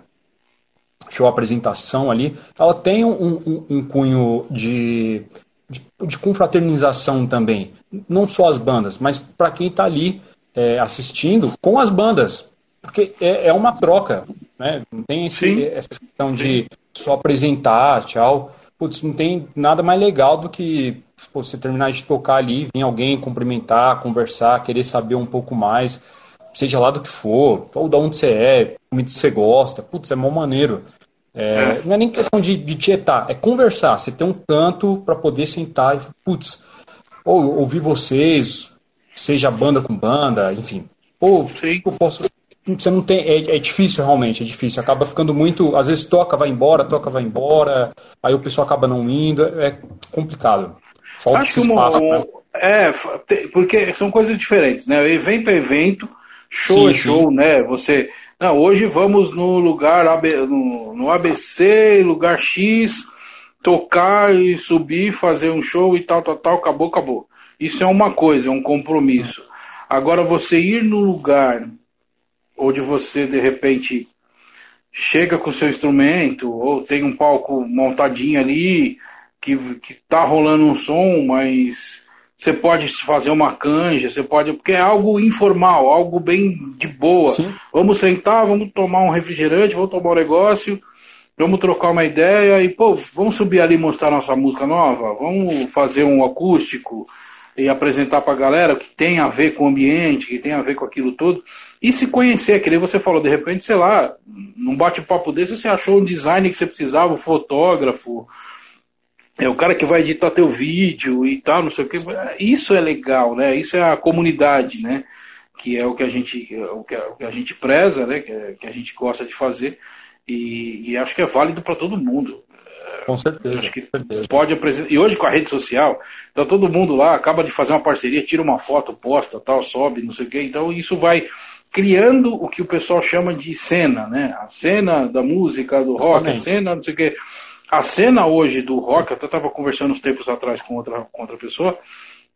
show apresentação ali, ela tem um, um, um cunho de, de, de, confraternização também. Não só as bandas, mas para quem está ali é, assistindo com as bandas. Porque é, é uma troca, né? Não tem esse, essa questão de só apresentar, tchau. Putz, não tem nada mais legal do que pô, você terminar de tocar ali, vir alguém cumprimentar, conversar, querer saber um pouco mais, seja lá do que for, ou de onde você é, como você gosta. Putz, é mó maneiro. É. Não é nem questão de, de tietar, é conversar. Você tem um canto para poder sentar e, putz, ou ouvir vocês, seja banda com banda, enfim. Ou eu posso você não tem. É, é, difícil realmente, é difícil. Acaba ficando muito. Às vezes toca, vai embora, toca, vai embora. Aí o pessoal acaba não indo. É complicado.
Falta Acho esse espaço. Uma, né? É, porque são coisas diferentes, né? Evento é evento, show sim, é show, sim. né? Você. Não, hoje vamos no lugar no, ABC, lugar X, tocar e subir, fazer um show e tal, tal, tal, acabou, acabou. Isso é uma coisa, é um compromisso. Agora você ir no lugar ou de você de repente chega com seu instrumento, ou tem um palco montadinho ali, que, que tá rolando um som, mas você pode fazer uma canja, você pode. Porque é algo informal, algo bem de boa. Sim. Vamos sentar, vamos tomar um refrigerante, vamos tomar um negócio, vamos trocar uma ideia e, pô, vamos subir ali e mostrar nossa música nova, vamos fazer um acústico e apresentar para a galera que tem a ver com o ambiente, que tem a ver com aquilo todo. E se conhecer, que nem você falou, de repente, sei lá, num bate-papo desse, você achou um design que você precisava, um fotógrafo, é o cara que vai editar teu vídeo e tal, não sei o que. Isso é legal, né? Isso é a comunidade, né? que é o que a gente, o que, o que a gente preza, né? Que, é, que, a gente gosta de fazer. E, e acho que é válido para todo mundo.
Com certeza.
Acho que
certeza.
pode apresentar. E hoje com a rede social, tá todo mundo lá, acaba de fazer uma parceria, tira uma foto, posta, tal, sobe, não sei o quê. Então isso vai criando o que o pessoal chama de cena, né? A cena da música, do rock, Exatamente. a cena, não sei o quê. A cena hoje do rock, eu até estava conversando uns tempos atrás com outra, com outra pessoa,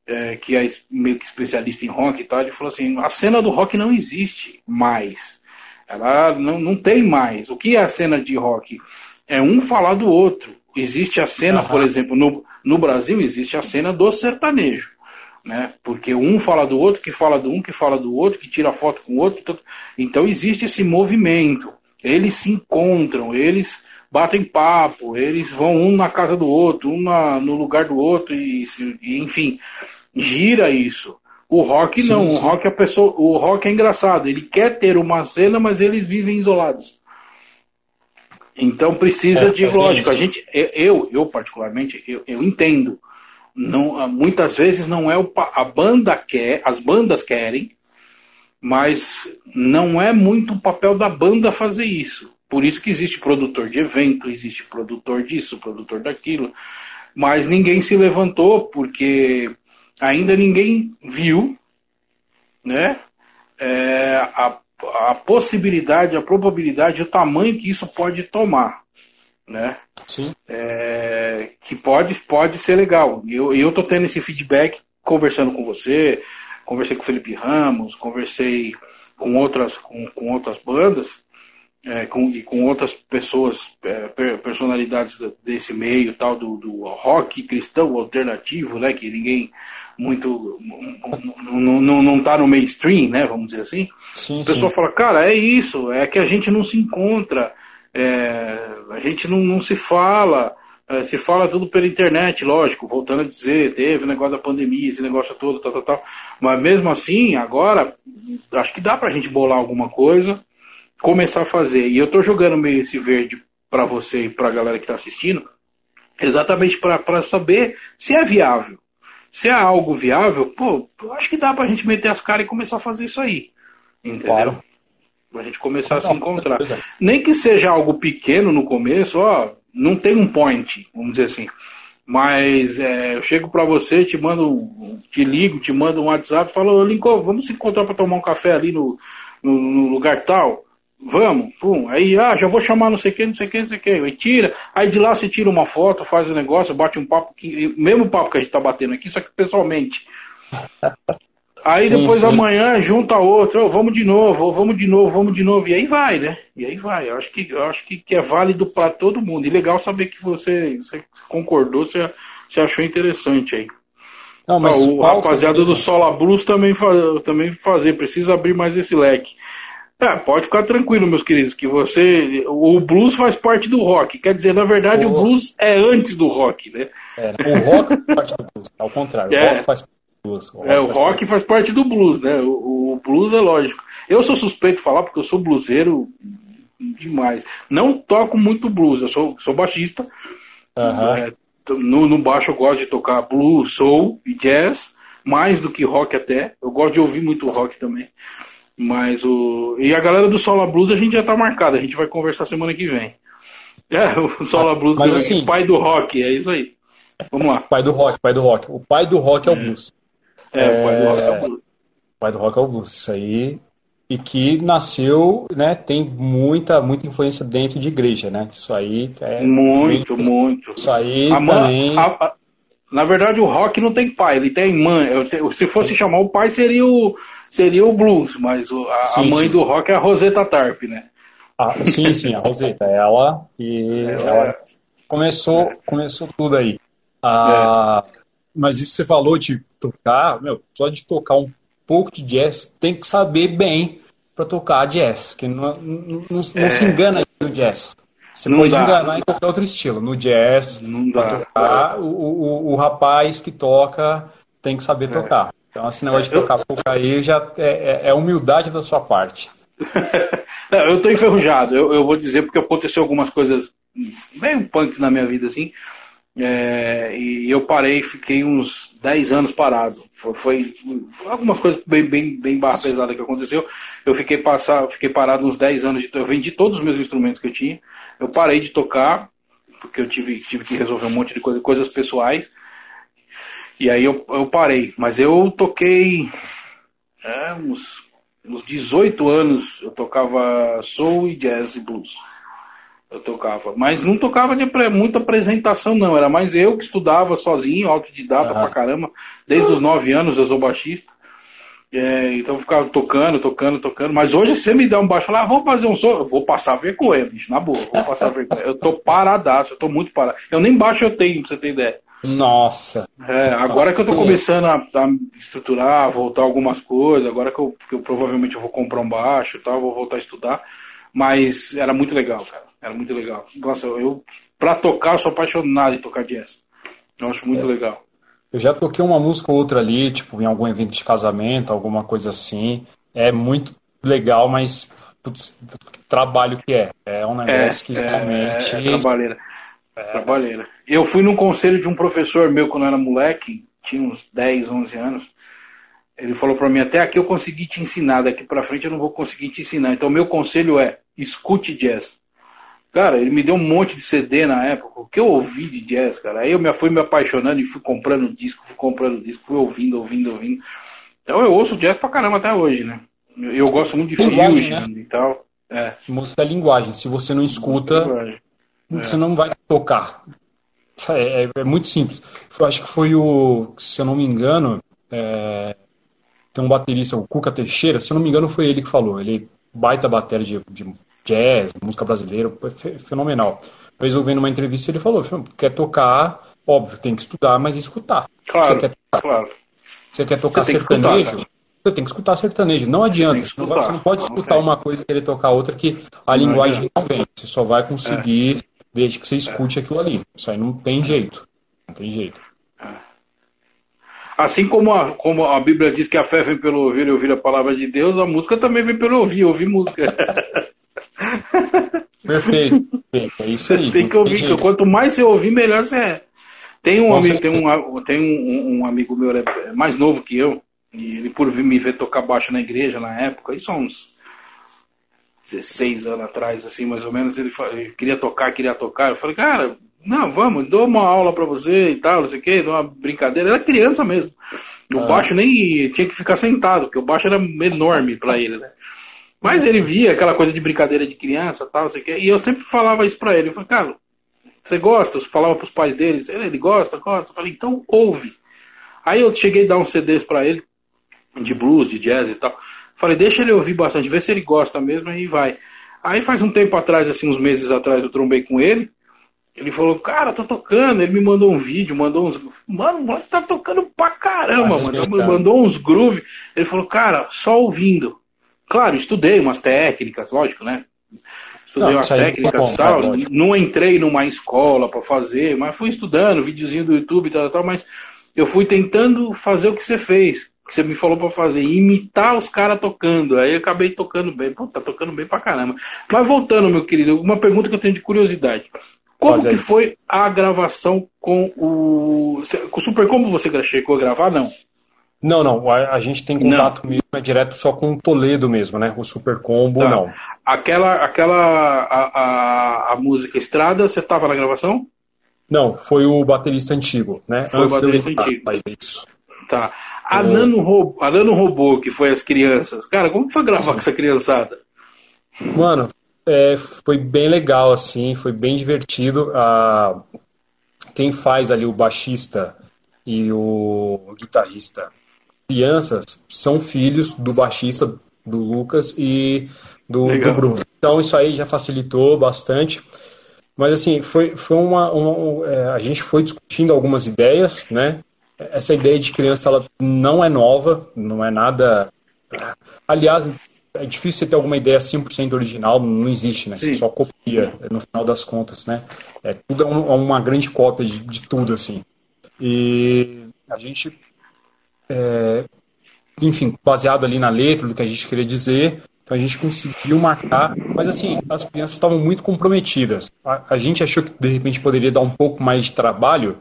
é, que é meio que especialista em rock e tal, ele falou assim, a cena do rock não existe mais. Ela não, não tem mais. O que é a cena de rock? É um falar do outro. Existe a cena, por exemplo, no, no Brasil existe a cena do sertanejo né? Porque um fala do outro, que fala do um, que fala do outro, que tira foto com o outro. Então existe esse movimento. Eles se encontram, eles batem papo, eles vão um na casa do outro, um na, no lugar do outro, e, e enfim, gira isso. O rock não, sim. o rock a pessoa, o rock é engraçado, ele quer ter uma cena, mas eles vivem isolados. Então precisa é, de, é lógico, a gente, eu, eu particularmente, eu, eu entendo não, ah, muitas vezes não é o a banda quer, as bandas querem, mas não é muito o papel da banda fazer isso. Por isso que existe produtor de evento, existe produtor disso, produtor daquilo, mas ninguém se levantou porque ainda ninguém viu, né? É, a, a possibilidade, a probabilidade, o tamanho que isso pode tomar, né?
Sim.
É, que pode, pode ser legal. E eu, eu tô tendo esse feedback conversando com você, conversei com o Felipe Ramos, conversei com outras, com, com outras bandas, é, com, e com outras pessoas, é, personalidades desse meio tal, do, do rock cristão alternativo, né, que ninguém muito não, não, não tá no mainstream, né, vamos dizer assim.
Sim,
a pessoa sim. fala, cara, é isso, é que a gente não se encontra, é, a gente não, não se fala, é, se fala tudo pela internet, lógico, voltando a dizer, teve o negócio da pandemia, esse negócio todo, tal, tal, tal. Mas mesmo assim, agora, acho que dá pra gente bolar alguma coisa, começar a fazer. E eu tô jogando meio esse verde para você e pra galera que tá assistindo, exatamente para saber se é viável. Se é algo viável, pô, acho que dá pra gente meter as caras e começar a fazer isso aí. Entendeu? Claro. Pra gente começar a se encontrar. Nem que seja algo pequeno no começo, ó, não tem um point, vamos dizer assim. Mas é, eu chego para você, te mando, te ligo, te mando um WhatsApp, falo, Lincoln, vamos se encontrar para tomar um café ali no, no, no, lugar tal? Vamos, pum. Aí, ah, já vou chamar não sei quem, não sei quem, não sei quem. Aí tira, aí de lá você tira uma foto, faz o um negócio, bate um papo, que, mesmo papo que a gente tá batendo aqui, só que pessoalmente. Aí sim, depois sim. amanhã junta outro, oh, vamos de novo, oh, vamos de novo, vamos de novo, e aí vai, né? E aí vai. Eu acho que, eu acho que, que é válido para todo mundo. E legal saber que você, você concordou, você, você achou interessante aí. Não, mas ah, o rapaziada do Sola Blues também, faz, também fazer, precisa abrir mais esse leque. É, pode ficar tranquilo, meus queridos, que você. O blues faz parte do rock. Quer dizer, na verdade, o, o blues é antes do rock, né?
É, o rock faz parte do blues, ao contrário. É. O rock faz
blues. O é, o rock faz parte do blues, né? O, o, blues é lógico. Eu sou suspeito de falar porque eu sou bluseiro demais. Não toco muito blues, eu sou, sou baixista.
Uhum. É,
no, no baixo eu gosto de tocar blues, soul e jazz, mais do que rock até. Eu gosto de ouvir muito rock também. Mas o. E a galera do Sola Blues a gente já tá marcado, a gente vai conversar semana que vem. É, o Sola Blues,
Mas, assim,
pai do rock, é isso aí. Vamos lá.
Pai do rock, pai do rock. O pai do rock é, é o blues.
É, o pai do rock é o blues.
O pai do rock é o blues, isso aí. E que nasceu, né, tem muita, muita influência dentro de igreja, né? Isso aí é.
Muito, muito. muito.
Isso aí a também.
A, a, na verdade, o rock não tem pai, ele tem mãe. Se fosse chamar o pai, seria o, seria o blues, mas a, sim, a mãe sim. do rock é a Rosetta Tarp, né?
Ah, sim, sim, a Rosetta, ela e ela, ela começou, começou tudo aí. Ah, é. Mas isso que você falou de tocar, meu, só de tocar um pouco de jazz, tem que saber bem para tocar jazz, que não, não, não, é. não se engana no jazz. Você não pode dá. enganar em qualquer outro estilo. No jazz,
não dá.
Tocar, o, o, o, rapaz que toca tem que saber é. tocar. Então, esse negócio de tocar pouco aí já é, é, é humildade da sua parte.
eu estou enferrujado, eu, eu, vou dizer porque aconteceu algumas coisas meio punks na minha vida, assim. É, e eu parei, fiquei uns 10 anos parado. Foi, foi algumas coisas bem, bem, bem barra pesada que aconteceu. Eu fiquei, passar, fiquei parado uns 10 anos. De, eu vendi todos os meus instrumentos que eu tinha. Eu parei de tocar, porque eu tive, tive que resolver um monte de coisa, coisas pessoais. E aí eu, eu parei. Mas eu toquei é, uns, uns 18 anos. Eu tocava soul e jazz e blues. Eu tocava. Mas não tocava de muita apresentação, não. Era mais eu que estudava sozinho, autodidata uhum. pra caramba. Desde os nove anos eu sou baixista. É, então eu ficava tocando, tocando, tocando. Mas hoje você me dá um baixo e fala, ah, vamos fazer um som. Eu vou passar vergonha, bicho, na boa. Vou passar vergonha. Eu tô paradaço, eu tô muito parado. Eu nem baixo eu tenho, pra você ter ideia.
Nossa.
É, agora que eu tô começando a, a estruturar, voltar algumas coisas, agora que eu, que eu provavelmente vou comprar um baixo e tal, vou voltar a estudar. Mas era muito legal, cara. Era muito legal. Nossa, eu, pra tocar, eu sou apaixonado em tocar jazz. Eu acho muito é. legal.
Eu já toquei uma música ou outra ali, tipo, em algum evento de casamento, alguma coisa assim. É muito legal, mas putz, trabalho que é. É um negócio é, que
é,
realmente.
É, trabalheira. É. Trabalheira. Eu fui num conselho de um professor meu quando eu era moleque, tinha uns 10, 11 anos. Ele falou para mim: até aqui eu consegui te ensinar, daqui para frente eu não vou conseguir te ensinar. Então, meu conselho é: escute jazz. Cara, ele me deu um monte de CD na época. O que eu ouvi de jazz, cara? Aí eu me fui me apaixonando e fui comprando disco, fui comprando disco, fui ouvindo, ouvindo, ouvindo. Então eu ouço jazz pra caramba até hoje, né? Eu gosto muito de fusion né? e tal.
É. Música é linguagem. Se você não escuta, você é. não vai tocar. É, é, é, muito simples. Eu acho que foi o, se eu não me engano, é, tem um baterista, o Cuca Teixeira, se eu não me engano, foi ele que falou. Ele baita bateria de, de jazz, música brasileira, fenomenal. Depois eu vendo uma entrevista ele falou, quer tocar, óbvio, tem que estudar, mas escutar.
Claro,
você
quer, claro.
Você quer tocar você sertanejo? Escutar, você tem que escutar sertanejo. Não adianta. Você, você, não pode escutar uma coisa e querer tocar outra que a não linguagem não vem. Você só vai conseguir é. Desde que você escute é. aquilo ali. Isso aí não tem jeito. Não tem jeito. É.
Assim como a, como a Bíblia diz que a fé vem pelo ouvir e ouvir a palavra de Deus, a música também vem pelo ouvir, ouvir música.
Perfeito, perfeito. É isso aí.
Tem que ouvir, tem quanto mais você ouvir, melhor você é. Tem um amigo, tem um, tem um, um, amigo meu é mais novo que eu, e ele por vir me ver tocar baixo na igreja na época, isso há uns 16 anos atrás, assim, mais ou menos, ele, ele queria tocar, queria tocar. Eu falei, cara, não, vamos, dou uma aula para você e tal, não sei o que, dou uma brincadeira. Era criança mesmo. O ah. baixo nem tinha que ficar sentado, porque o baixo era enorme para ele, né? Mas ele via aquela coisa de brincadeira de criança tal, sei que, e eu sempre falava isso pra ele. Eu falei, cara, você gosta? Eu falava pros pais deles, ele, ele gosta, gosta. Eu falei, então ouve. Aí eu cheguei a dar uns CDs pra ele, de blues, de jazz e tal. Falei, deixa ele ouvir bastante, vê se ele gosta mesmo e vai. Aí faz um tempo atrás, assim, uns meses atrás, eu trombei com ele. Ele falou, cara, tô tocando. Ele me mandou um vídeo, mandou uns. Mano, o moleque tá tocando pra caramba, mano. Mandou uns groove. Ele falou, cara, só ouvindo. Claro, estudei umas técnicas, lógico, né? Estudei não, umas técnicas e tal. É, não entrei numa escola para fazer, mas fui estudando, videozinho do YouTube e tal, tal, mas eu fui tentando fazer o que você fez, que você me falou para fazer, imitar os caras tocando. Aí eu acabei tocando bem. Pô, tá tocando bem pra caramba. Mas voltando, meu querido, uma pergunta que eu tenho de curiosidade. Como que foi a gravação com o. Com o Super Como você chegou a gravar? Não.
Não, não. A, a gente tem contato não. mesmo, é direto só com o Toledo mesmo, né? O Super Combo, tá. não.
Aquela, aquela a, a, a música Estrada, você estava na gravação?
Não, foi o baterista antigo, né?
Foi Antes o baterista antigo. Isso. Tá. A. Nano Robô, a Nano Robô, que foi as crianças. Cara, como foi gravar com essa criançada?
Mano, é, foi bem legal, assim, foi bem divertido. Ah, quem faz ali o baixista e o guitarrista crianças são filhos do baixista do Lucas e do, do, Bruno. Então isso aí já facilitou bastante. Mas assim, foi, foi uma. uma é, a gente foi discutindo algumas ideias, né? Essa ideia de criança ela não é nova, não é nada. Aliás, é difícil você ter alguma ideia 100% original, não existe, né? Você Sim. só copia, no final das contas, né? É, tudo é uma grande cópia de, de tudo, assim. E a gente é, enfim, baseado ali na letra do que a gente queria dizer, Então a gente conseguiu marcar, mas assim, as crianças estavam muito comprometidas. A, a gente achou que de repente poderia dar um pouco mais de trabalho,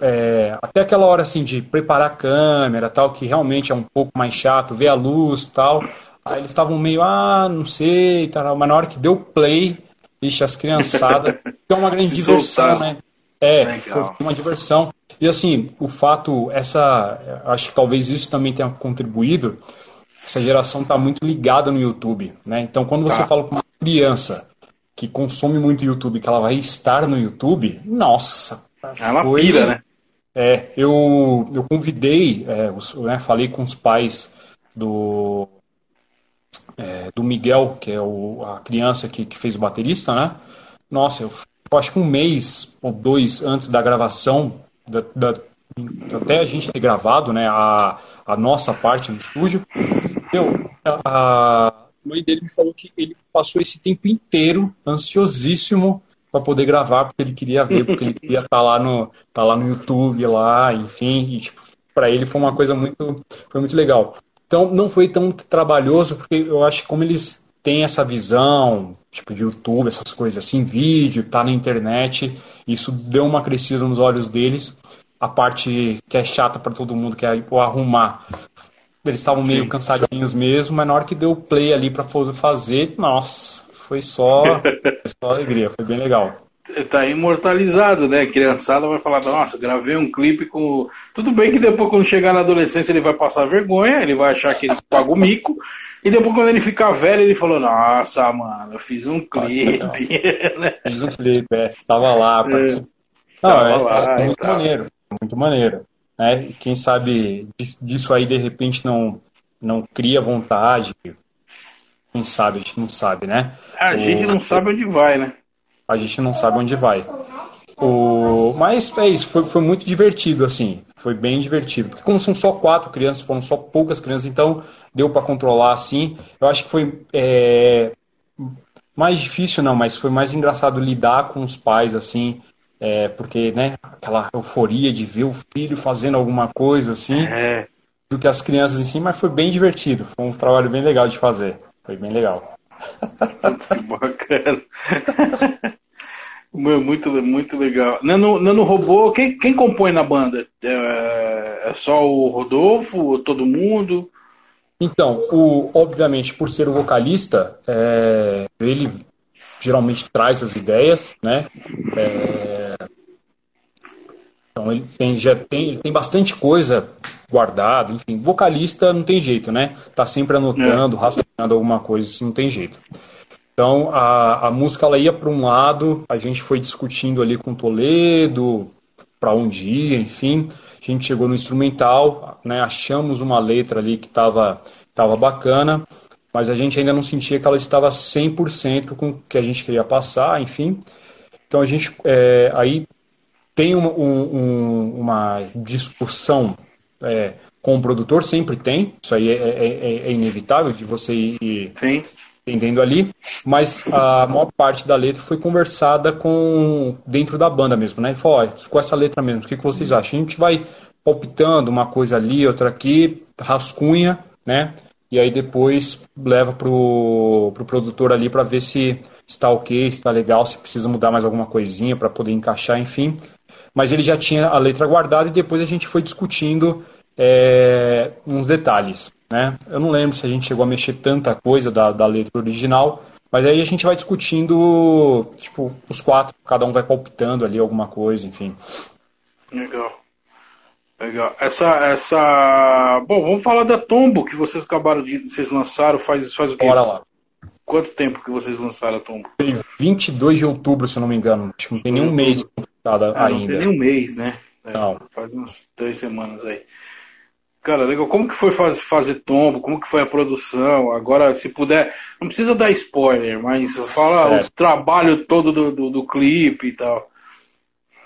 é, até aquela hora assim de preparar a câmera, tal, que realmente é um pouco mais chato, ver a luz, tal. Aí eles estavam meio, ah, não sei, tal, mas na hora que deu play, Ixi, as criançadas. é uma grande diversão, né? É, Legal. foi uma diversão. E assim, o fato, essa. Acho que talvez isso também tenha contribuído. Essa geração está muito ligada no YouTube, né? Então, quando você tá. fala com uma criança que consome muito YouTube, que ela vai estar no YouTube, nossa.
Ela foi... pira, né?
É, eu, eu convidei, é, os, né, falei com os pais do, é, do Miguel, que é o, a criança que, que fez o baterista, né? Nossa, eu, eu acho que um mês ou dois antes da gravação, da, da, até a gente ter gravado né, a, a nossa parte no estúdio, eu, a, a mãe dele me falou que ele passou esse tempo inteiro ansiosíssimo para poder gravar, porque ele queria ver, porque ele queria estar tá lá no, tá lá no YouTube, lá, enfim, e, tipo, para ele foi uma coisa muito, foi muito legal. Então não foi tão trabalhoso, porque eu acho que como eles têm essa visão, tipo de YouTube, essas coisas assim, vídeo, tá na internet, isso deu uma crescida nos olhos deles. A parte que é chata para todo mundo, que é o arrumar. Eles estavam meio cansadinhos mesmo, mas na hora que deu play ali para fazer, nossa, foi só, foi só alegria, foi bem legal
tá imortalizado, né? Criançada vai falar, nossa, gravei um clipe com. Tudo bem que depois, quando chegar na adolescência, ele vai passar vergonha, ele vai achar que ele pagou mico. E depois, quando ele ficar velho, ele falou, nossa, mano, eu fiz um clipe.
né? Fiz um clipe, é. Tava lá. É. Não, Tava é, lá, é muito tá. maneiro, muito maneiro. Né? Quem sabe disso aí, de repente, não, não cria vontade. Quem sabe, a gente não sabe, né?
A gente não sabe onde vai, né?
a gente não sabe onde vai. O... Mas é isso, foi, foi muito divertido, assim. Foi bem divertido. Porque como são só quatro crianças, foram só poucas crianças, então deu para controlar assim. Eu acho que foi é... mais difícil, não, mas foi mais engraçado lidar com os pais, assim. É, porque, né, aquela euforia de ver o filho fazendo alguma coisa, assim, é. do que as crianças em si, mas foi bem divertido. Foi um trabalho bem legal de fazer. Foi bem legal.
Bacana. Muito, muito legal. Nano, Nano Robô, quem, quem compõe na banda? É, é só o Rodolfo ou todo mundo?
Então, o, obviamente, por ser o vocalista, é, ele geralmente traz as ideias, né? É, então ele tem, já tem, ele tem bastante coisa guardada, enfim, vocalista não tem jeito, né? Tá sempre anotando, é. rastreando alguma coisa, isso não tem jeito. Então a, a música ela ia para um lado, a gente foi discutindo ali com Toledo para um dia, enfim, a gente chegou no instrumental, né, achamos uma letra ali que estava tava bacana, mas a gente ainda não sentia que ela estava 100% com o que a gente queria passar, enfim. Então a gente é, aí tem uma, um, uma discussão é, com o produtor, sempre tem, isso aí é, é, é, é inevitável de você ir, Sim entendendo ali, mas a maior parte da letra foi conversada com dentro da banda mesmo, né? Falou, com essa letra mesmo, o que, que vocês acham? A gente vai palpitando uma coisa ali, outra aqui, rascunha, né? E aí depois leva pro, pro produtor ali para ver se está ok, se está legal, se precisa mudar mais alguma coisinha para poder encaixar, enfim. Mas ele já tinha a letra guardada e depois a gente foi discutindo é, uns detalhes. Né? Eu não lembro se a gente chegou a mexer tanta coisa da, da letra original, mas aí a gente vai discutindo, tipo, os quatro, cada um vai palpitando ali alguma coisa, enfim.
Legal. Legal. Essa, essa. Bom, vamos falar da Tombo, que vocês acabaram de. Vocês lançaram faz, faz o quê?
Bora lá.
Quanto tempo que vocês lançaram a Tombo?
Tem 22 de outubro, se eu não me engano. Tipo, não tem nenhum mês
ainda. Ah, não tem nenhum mês, né? É, não. Faz umas três semanas aí. Cara, legal. Como que foi faz, fazer tombo? Como que foi a produção? Agora, se puder, não precisa dar spoiler, mas fala certo. o trabalho todo do, do, do, clipe e tal.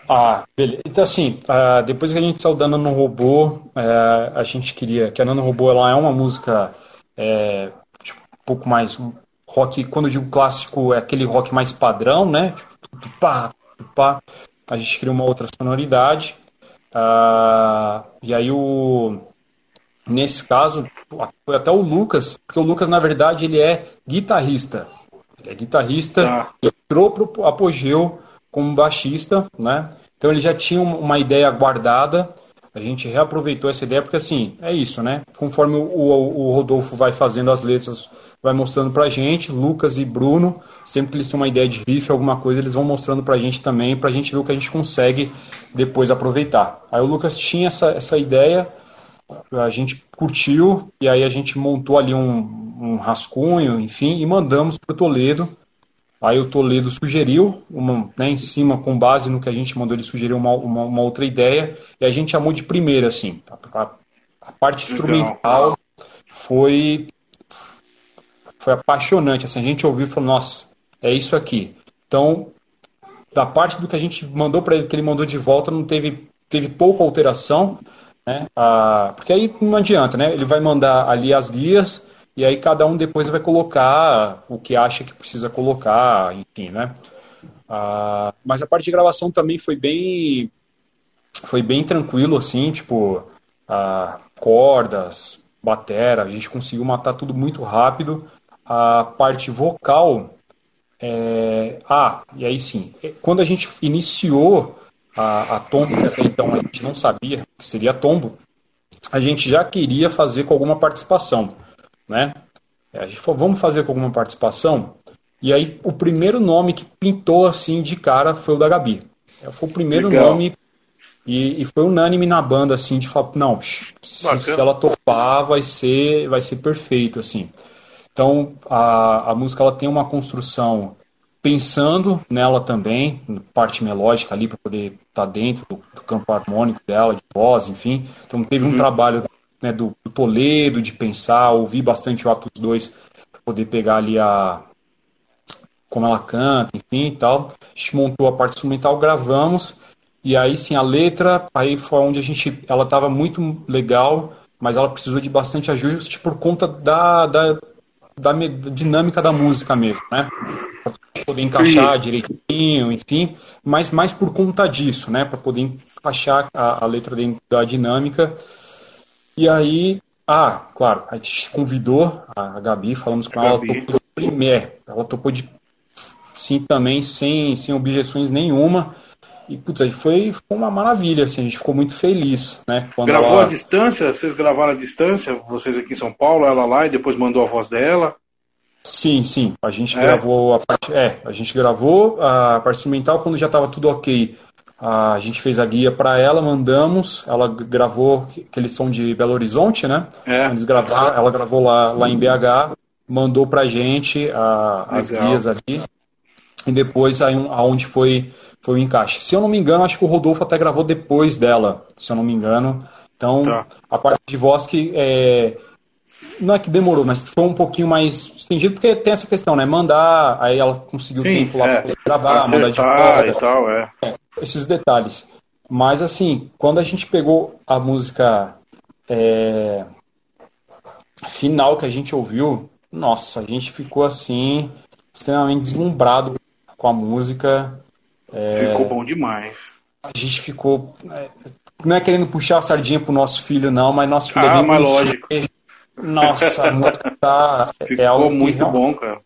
Ah, beleza. Então, assim, uh, depois que a gente saiu da Nano Robô, uh, a gente queria... Que a Nano Robô, ela é uma música é, tipo, um pouco mais rock... Quando eu digo clássico, é aquele rock mais padrão, né? Tipo, pá, pá. A gente queria uma outra sonoridade. Uh, e aí o nesse caso, foi até o Lucas, porque o Lucas, na verdade, ele é guitarrista. Ele é guitarrista, ah. entrou para o Apogeu como baixista, né? Então ele já tinha uma ideia guardada, a gente reaproveitou essa ideia, porque assim, é isso, né? Conforme o, o, o Rodolfo vai fazendo as letras, vai mostrando pra gente, Lucas e Bruno, sempre que eles têm uma ideia de riff, alguma coisa, eles vão mostrando pra gente também, pra gente ver o que a gente consegue depois aproveitar. Aí o Lucas tinha essa, essa ideia, a gente curtiu, e aí a gente montou ali um, um rascunho, enfim, e mandamos pro Toledo, Aí o Toledo sugeriu, uma, né, em cima, com base no que a gente mandou, ele sugeriu uma, uma, uma outra ideia, e a gente chamou de primeira, assim. A, a, a parte instrumental foi, foi apaixonante. Assim, a gente ouviu e falou, nossa, é isso aqui. Então, da parte do que a gente mandou para ele, que ele mandou de volta, não teve, teve pouca alteração, né? Ah, porque aí não adianta, né? Ele vai mandar ali as guias, e aí cada um depois vai colocar o que acha que precisa colocar, enfim, né? Ah, mas a parte de gravação também foi bem foi bem tranquilo assim, tipo ah, cordas, batera, a gente conseguiu matar tudo muito rápido. A parte vocal, é... ah, e aí sim, quando a gente iniciou a, a Tombo, que até então a gente não sabia que seria Tombo, a gente já queria fazer com alguma participação né? É, a gente falou, vamos fazer com alguma participação? E aí o primeiro nome que pintou assim de cara foi o da Gabi. É, foi o primeiro Legal. nome e, e, foi unânime na banda assim de falar, não, se, se, ela topar vai ser vai ser perfeito assim. Então a, a música ela tem uma construção pensando nela também, parte melódica ali para poder estar tá dentro do, do, campo harmônico dela, de voz, enfim. Então teve um uhum. trabalho né, do, do, Toledo, de pensar, ouvir bastante o Atos 2 para poder pegar ali a como ela canta, enfim e tal. A gente montou a parte instrumental, gravamos e aí sim a letra, aí foi onde a gente, ela estava muito legal, mas ela precisou de bastante ajuste por conta da, da, da, dinâmica da música mesmo, né? Pra poder encaixar direitinho, enfim, mas mais por conta disso, né? Para poder encaixar a, a letra dentro da dinâmica. E aí, ah, claro, a gente convidou a Gabi, falamos com a ela, ela topou de primeiro, ela topou de sim também, sem, sem objeções nenhuma. E, putz, aí foi, foi uma maravilha, assim, a gente ficou muito feliz, né?
Gravou ela... à distância? Vocês gravaram à distância? Vocês aqui em São Paulo, ela lá, e depois mandou a voz dela?
Sim, sim. A gente é? gravou a parte. É, a gente gravou a parte instrumental quando já estava tudo ok. A gente fez a guia para ela, mandamos, ela gravou aquele som de Belo Horizonte, né? É. Eles gravaram, ela gravou lá, lá em BH, mandou pra gente a, as guias ali. E depois aí, aonde foi, foi o encaixe. Se eu não me engano, acho que o Rodolfo até gravou depois dela, se eu não me engano. Então, tá. a parte de voz que é, não é que demorou, mas foi um pouquinho mais estendido, porque tem essa questão, né? Mandar, aí ela conseguiu Sim, tempo lá é. para gravar, Acertar mandar de volta.
e tal, é.
é esses detalhes. Mas assim, quando a gente pegou a música é, final que a gente ouviu, nossa, a gente ficou assim extremamente deslumbrado com a música.
É, ficou bom demais.
A gente ficou. É, não é querendo puxar a sardinha pro nosso filho, não, mas nosso filho
ah, é mas lógico.
Nossa, a música tá.
Ficou é algo muito bom, cara.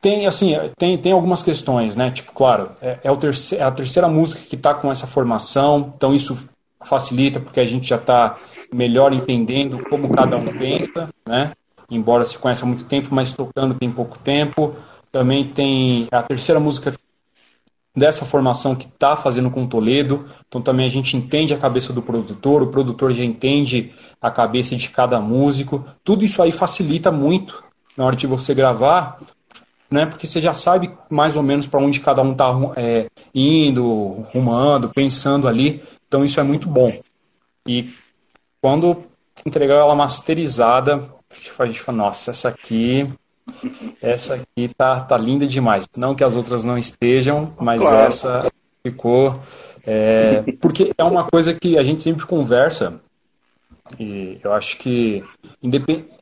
Tem, assim, tem, tem algumas questões, né? Tipo, claro, é, é, o terceiro, é a terceira música que está com essa formação, então isso facilita porque a gente já está melhor entendendo como cada um pensa, né? Embora se conheça há muito tempo, mas tocando tem pouco tempo. Também tem a terceira música dessa formação que está fazendo com Toledo. Então também a gente entende a cabeça do produtor, o produtor já entende a cabeça de cada músico. Tudo isso aí facilita muito na hora de você gravar, né? Porque você já sabe mais ou menos para onde cada um está é, indo, rumando, pensando ali. Então isso é muito bom. E quando entregar ela masterizada, a gente fala, nossa, essa aqui, essa aqui tá, tá linda demais. Não que as outras não estejam, mas claro. essa ficou. É, porque é uma coisa que a gente sempre conversa, e eu acho que, independente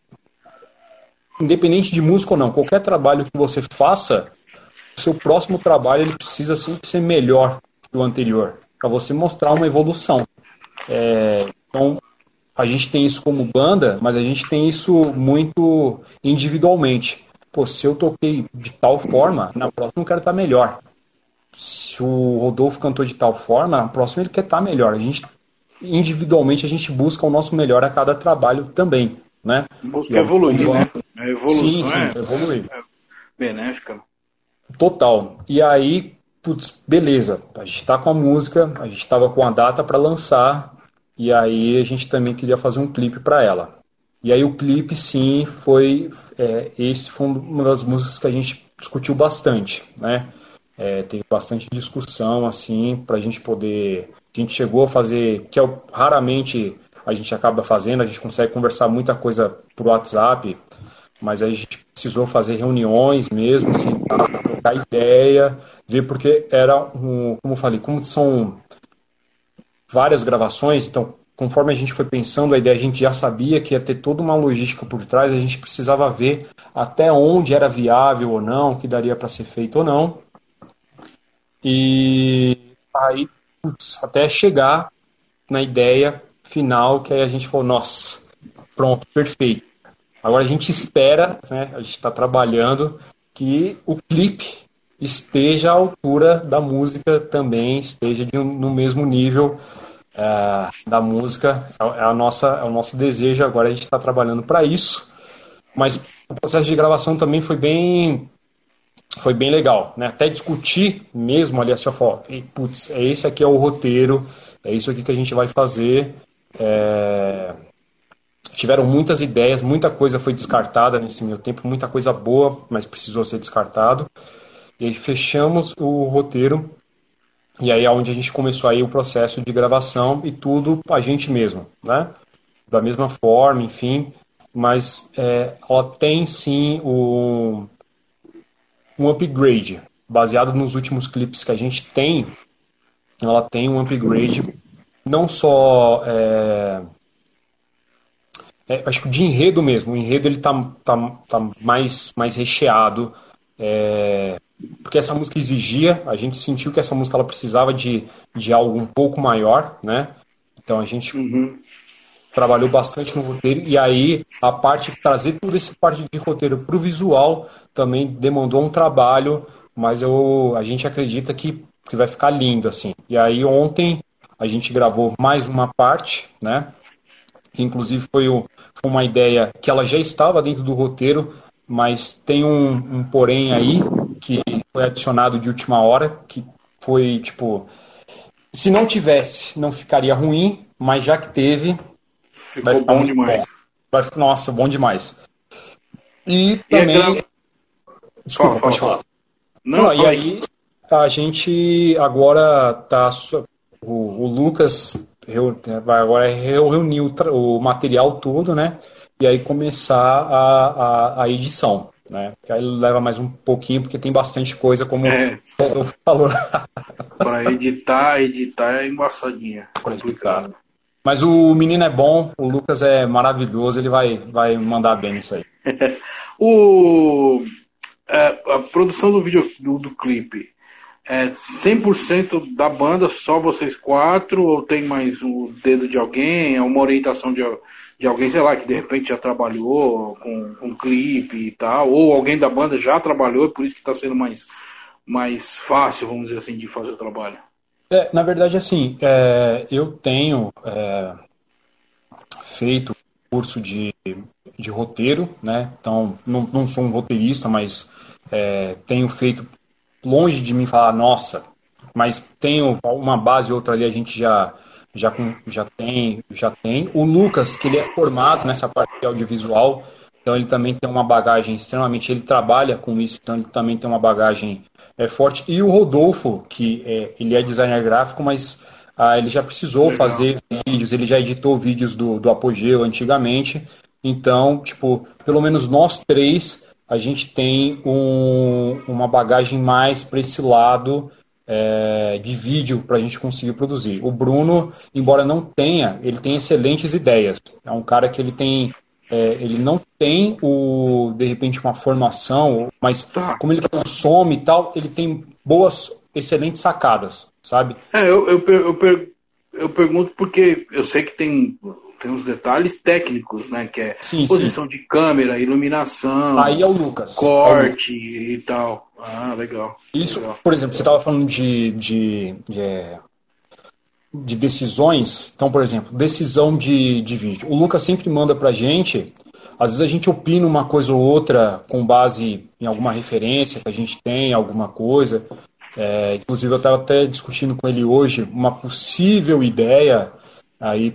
independente de música ou não, qualquer trabalho que você faça, o seu próximo trabalho ele precisa sempre ser melhor que o anterior, para você mostrar uma evolução. É, então, a gente tem isso como banda, mas a gente tem isso muito individualmente. Pô, se eu toquei de tal forma, na próxima eu quero estar melhor. Se o Rodolfo cantou de tal forma, na próxima ele quer estar melhor. A gente individualmente a gente busca o nosso melhor a cada trabalho também, né?
Busca evoluir, né?
A evolução sim, sim, é, evoluir. É
benéfica.
Total. E aí, putz, beleza. A gente está com a música, a gente estava com a data para lançar, e aí a gente também queria fazer um clipe para ela. E aí o clipe, sim, foi. É, esse foi uma das músicas que a gente discutiu bastante, né? É, teve bastante discussão, assim, para a gente poder. A gente chegou a fazer, que é, raramente a gente acaba fazendo, a gente consegue conversar muita coisa por WhatsApp, mas a gente precisou fazer reuniões mesmo, assim, trocar ideia, ver porque era, um, como eu falei, como são várias gravações, então conforme a gente foi pensando a ideia, a gente já sabia que ia ter toda uma logística por trás, a gente precisava ver até onde era viável ou não, que daria para ser feito ou não. E aí, até chegar na ideia final, que aí a gente falou, nossa, pronto, perfeito. Agora a gente espera, né, a gente está trabalhando, que o clipe esteja à altura da música também, esteja de no mesmo nível é, da música. É, é, a nossa, é o nosso desejo agora, a gente está trabalhando para isso. Mas o processo de gravação também foi bem foi bem legal, né? Até discutir mesmo ali, assim, ó, putz, é esse aqui é o roteiro, é isso aqui que a gente vai fazer. É... Tiveram muitas ideias, muita coisa foi descartada nesse meu tempo, muita coisa boa, mas precisou ser descartado. E aí fechamos o roteiro e aí é onde a gente começou aí o processo de gravação e tudo a gente mesmo, né? Da mesma forma, enfim, mas é, ela tem sim o, um upgrade baseado nos últimos clipes que a gente tem. Ela tem um upgrade não só é, é, acho que de enredo mesmo. O enredo ele tá, tá, tá mais, mais recheado. É, porque essa música exigia, a gente sentiu que essa música ela precisava de, de algo um pouco maior, né? Então a gente uhum. trabalhou bastante no roteiro e aí a parte trazer tudo esse parte de roteiro para o visual também demandou um trabalho, mas eu, a gente acredita que, que vai ficar lindo assim. E aí ontem a gente gravou mais uma parte, né? Que inclusive foi, o, foi uma ideia que ela já estava dentro do roteiro, mas tem um, um porém aí que foi adicionado de última hora, que foi tipo. Se não tivesse, não ficaria ruim, mas já que teve.
Ficou bom demais.
Bom. Vai, nossa, bom demais. E também. E Desculpa, pode falar. Não, não e aí a gente agora tá. O, o Lucas vai agora reunir o, o material todo, né? E aí começar a, a, a edição né? Que aí leva mais um pouquinho, porque tem bastante coisa, como é. o falou.
Para editar, editar é embaçadinha. É complicado.
Mas o menino é bom, o Lucas é maravilhoso, ele vai, vai mandar bem isso aí.
o, é, a produção do vídeo do, do clipe é 100% da banda, só vocês quatro, ou tem mais o dedo de alguém, é uma orientação de, de alguém, sei lá, que de repente já trabalhou com, com clipe e tal, ou alguém da banda já trabalhou, por isso que está sendo mais, mais fácil, vamos dizer assim, de fazer o trabalho?
É, na verdade, assim, é, eu tenho é, feito curso de, de roteiro, né? Então, não, não sou um roteirista, mas é, tenho feito longe de mim falar, nossa, mas tenho uma base outra ali, a gente já já, já tem, já tem. O Lucas, que ele é formado nessa parte de audiovisual, então ele também tem uma bagagem extremamente, ele trabalha com isso, então ele também tem uma bagagem é, forte. E o Rodolfo, que é, ele é designer gráfico, mas ah, ele já precisou Legal. fazer vídeos, ele já editou vídeos do, do Apogeu antigamente. Então, tipo, pelo menos nós três, a gente tem um, uma bagagem mais para esse lado é, de vídeo para a gente conseguir produzir. O Bruno, embora não tenha, ele tem excelentes ideias. É um cara que ele tem, é, ele não tem o de repente uma formação, mas tá. como ele consome e tal, ele tem boas, excelentes sacadas, sabe?
É, eu, eu, eu, eu pergunto porque eu sei que tem tem uns detalhes técnicos, né? Que é sim, posição sim. de câmera, iluminação.
Aí é o Lucas.
Corte é o Lucas. e tal. Ah, legal.
Isso,
legal.
por exemplo, você estava falando de, de, de, é, de, decisões. Então, por exemplo, decisão de, de vídeo. O Lucas sempre manda pra gente. Às vezes a gente opina uma coisa ou outra com base em alguma referência que a gente tem, alguma coisa. É, inclusive eu estava até discutindo com ele hoje uma possível ideia aí,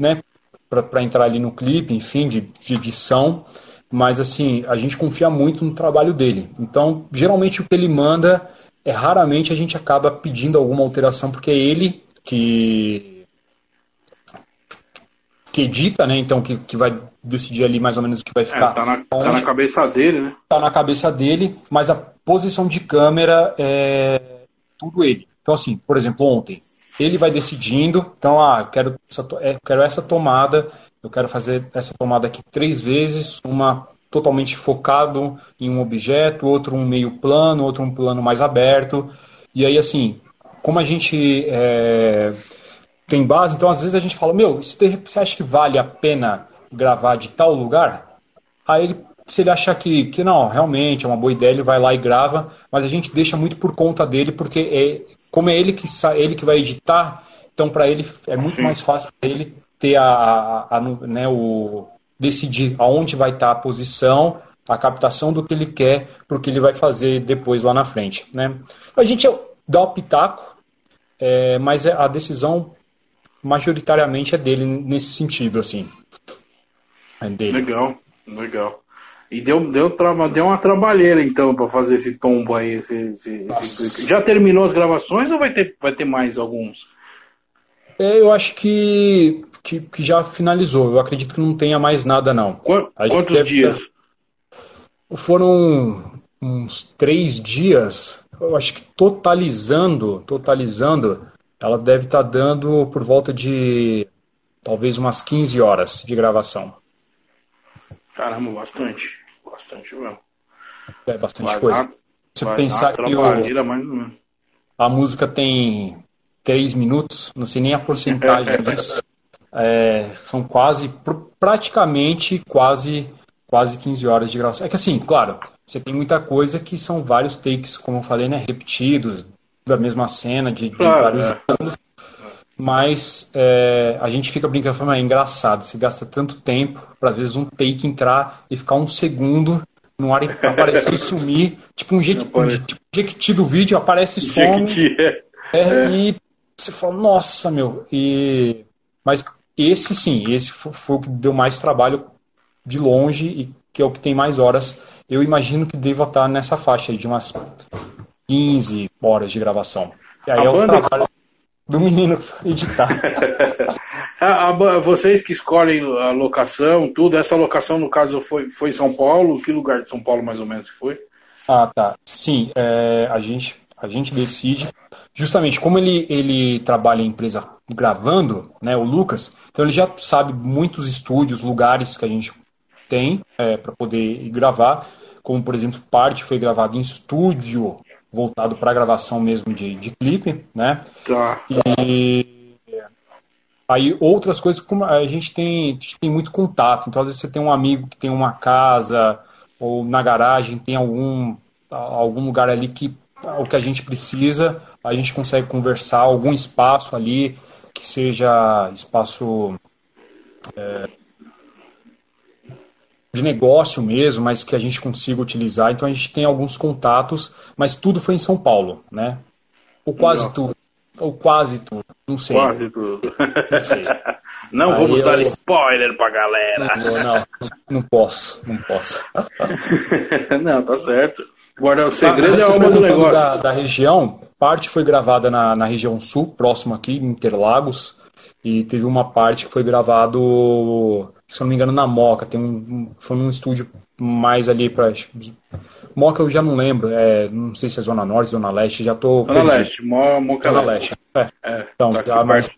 né, para entrar ali no clipe, enfim, de, de edição. Mas assim, a gente confia muito no trabalho dele. Então, geralmente o que ele manda é raramente a gente acaba pedindo alguma alteração, porque é ele que que edita, né? Então que, que vai decidir ali mais ou menos o que vai é, ficar.
É, tá, na, tá na cabeça dele, né?
Tá na cabeça dele, mas a posição de câmera é tudo ele. Então, assim, por exemplo, ontem, ele vai decidindo, então, ah, quero essa, é, quero essa tomada, eu quero fazer essa tomada aqui três vezes, uma totalmente focado em um objeto, outro um meio plano, outro um plano mais aberto. E aí, assim, como a gente é, tem base, então às vezes a gente fala, meu, você acha que vale a pena gravar de tal lugar? Aí ele, se ele achar que, que não, realmente é uma boa ideia, ele vai lá e grava, mas a gente deixa muito por conta dele, porque é, como é ele que, ele que vai editar, então para ele é muito Sim. mais fácil para ele ter a, a, a, né, o decidir aonde vai estar a posição, a captação do que ele quer, porque ele vai fazer depois lá na frente. Né? A gente dá o pitaco, é, mas a decisão majoritariamente é dele nesse sentido, assim.
É dele. Legal, legal. E deu, deu, deu uma trabalheira, então, para fazer esse tombo aí. Esse, esse, esse... Já terminou as gravações ou vai ter, vai ter mais alguns?
É, eu acho que, que, que, já finalizou. Eu acredito que não tenha mais nada, não.
Quantos dias?
Foram uns três dias. Eu acho que totalizando, totalizando, ela deve estar tá dando por volta de talvez umas 15 horas de gravação.
Caramba, bastante. Bastante mesmo.
É bastante vai coisa. Dar, Se pensar que o, mais a música tem 3 minutos, não sei nem a porcentagem disso. É, são quase, praticamente quase, quase 15 horas de gravação. É que assim, claro, você tem muita coisa que são vários takes, como eu falei, né, repetidos, da mesma cena de, de claro, vários é. anos. Mas é, a gente fica brincando, falando, é engraçado, você gasta tanto tempo para às vezes um take entrar e ficar um segundo no ar e aparecer e sumir, tipo um jeito, um, tipo, do vídeo, aparece som. É. é, é. E você fala, nossa, meu. E, mas esse sim, esse foi, foi o que deu mais trabalho de longe e que é o que tem mais horas. Eu imagino que deva estar nessa faixa aí de umas 15 horas de gravação. E aí a é banda... o trabalho do menino editar.
vocês que escolhem a locação, tudo, essa locação no caso foi, foi São Paulo? Que lugar de São Paulo mais ou menos foi?
Ah, tá. Sim, é, a, gente, a gente decide. Justamente como ele, ele trabalha em empresa gravando, né, o Lucas, então ele já sabe muitos estúdios, lugares que a gente tem é, para poder gravar, como por exemplo, parte foi gravada em estúdio voltado para gravação mesmo de, de clipe, né?
Tá.
E aí outras coisas como a gente tem, a gente tem muito contato. Então às vezes você tem um amigo que tem uma casa ou na garagem tem algum algum lugar ali que o que a gente precisa, a gente consegue conversar algum espaço ali que seja espaço é, de negócio mesmo, mas que a gente consiga utilizar. Então a gente tem alguns contatos, mas tudo foi em São Paulo, né? Ou quase Legal. tudo. Ou quase tudo. Não sei.
Quase tudo. Não, sei. não vamos eu... dar spoiler pra galera.
Não, não, não posso, não posso.
não, tá certo. Agora, o segredo ah, é a alma do negócio.
Da, da região, parte foi gravada na, na região sul, próximo aqui, Interlagos, e teve uma parte que foi gravado se não me engano, na Moca. Tem um, foi num estúdio mais ali para Moca eu já não lembro, é, não sei se é Zona Norte, Zona Leste, já tô.
Zona perdido. Leste, Moca
Zona Leste. É. é então, tá já, mas...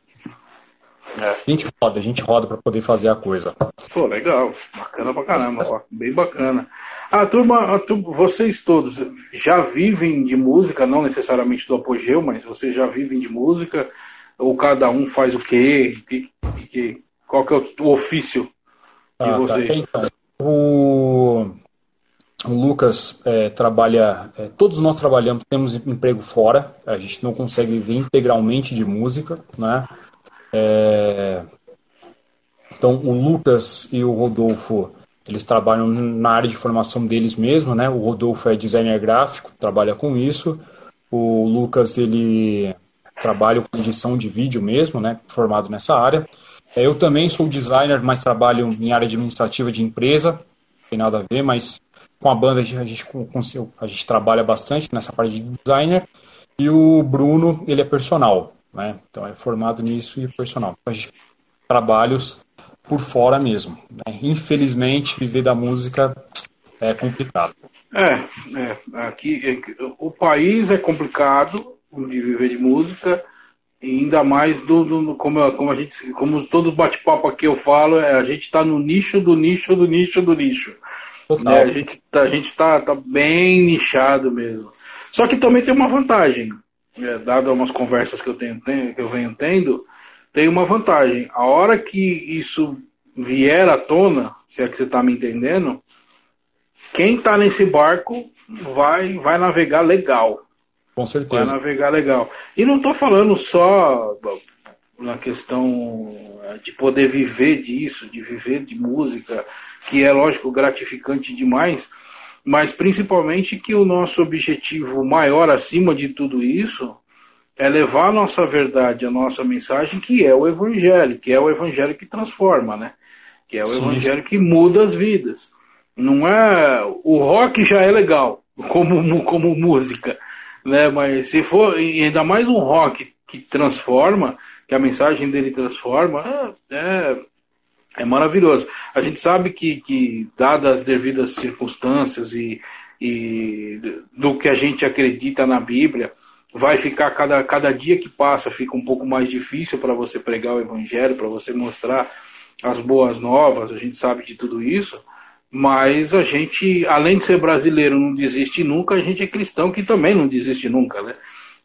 é. a gente roda, a gente roda para poder fazer a coisa.
Pô, legal, bacana pra caramba, ó, bem bacana. A turma, a turma, vocês todos já vivem de música, não necessariamente do apogeu, mas vocês já vivem de música? Ou cada um faz o quê? Que, que, qual que é o, o ofício ah, tá. vocês?
Tá. O, o Lucas é, trabalha, é, todos nós trabalhamos, temos emprego fora, a gente não consegue viver integralmente de música, né? É, então, o Lucas e o Rodolfo, eles trabalham na área de formação deles mesmo, né? O Rodolfo é designer gráfico, trabalha com isso. O Lucas, ele trabalha com edição de vídeo mesmo, né? Formado nessa área. É, eu também sou designer, mas trabalho em área administrativa de empresa, não tem nada a ver, mas com a banda a gente, a gente, trabalha bastante nessa parte de designer. E o Bruno, ele é personal, né? Então é formado nisso e personal. A gente trabalhos por fora mesmo. Né? Infelizmente, viver da música é complicado.
É, é aqui é, o país é complicado de viver de música, e ainda mais do, do como, como a gente, como todo bate-papo aqui eu falo, é, a gente está no nicho do nicho do nicho do nicho. Né? A gente tá, a gente tá, tá bem nichado mesmo. Só que também tem uma vantagem, é, dado umas conversas que eu tenho, tenho que eu venho tendo, tem uma vantagem. A hora que isso vier à tona, se é que você está me entendendo, quem está nesse barco vai, vai navegar legal.
Com certeza.
Vai navegar legal. E não estou falando só na questão é, de poder viver disso, de viver de música, que é lógico gratificante demais, mas principalmente que o nosso objetivo maior acima de tudo isso é levar a nossa verdade, a nossa mensagem, que é o evangelho, que é o evangelho que transforma, né? Que é o Sim. evangelho que muda as vidas. Não é o rock já é legal como como música, né? Mas se for ainda mais um rock que transforma, que a mensagem dele transforma, é, é, é maravilhoso. A gente sabe que, que dadas as devidas circunstâncias e, e do que a gente acredita na Bíblia, vai ficar cada, cada dia que passa fica um pouco mais difícil para você pregar o evangelho, para você mostrar as boas novas, a gente sabe de tudo isso, mas a gente, além de ser brasileiro, não desiste nunca, a gente é cristão que também não desiste nunca, né?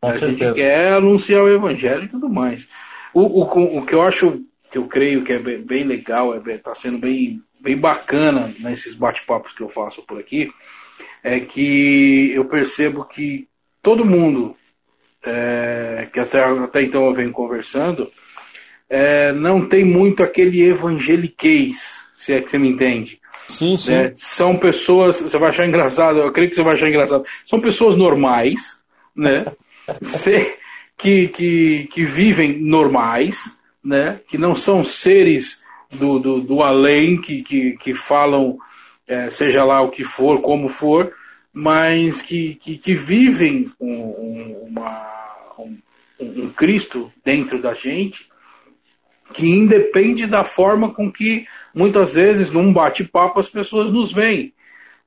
Com a certeza. gente quer anunciar o evangelho e tudo mais. O, o, o que eu acho, que eu creio que é bem, bem legal, está é, sendo bem, bem bacana nesses bate-papos que eu faço por aqui, é que eu percebo que todo mundo é, que até, até então eu venho conversando, é, não tem muito aquele evangeliquez, se é que você me entende.
Sim, sim. É,
são pessoas, você vai achar engraçado, eu creio que você vai achar engraçado, são pessoas normais, né? que, que, que vivem normais, né? Que não são seres do, do, do além, que, que, que falam, é, seja lá o que for, como for, mas que, que, que vivem um, uma, um, um Cristo dentro da gente que independe da forma com que muitas vezes num bate-papo as pessoas nos veem.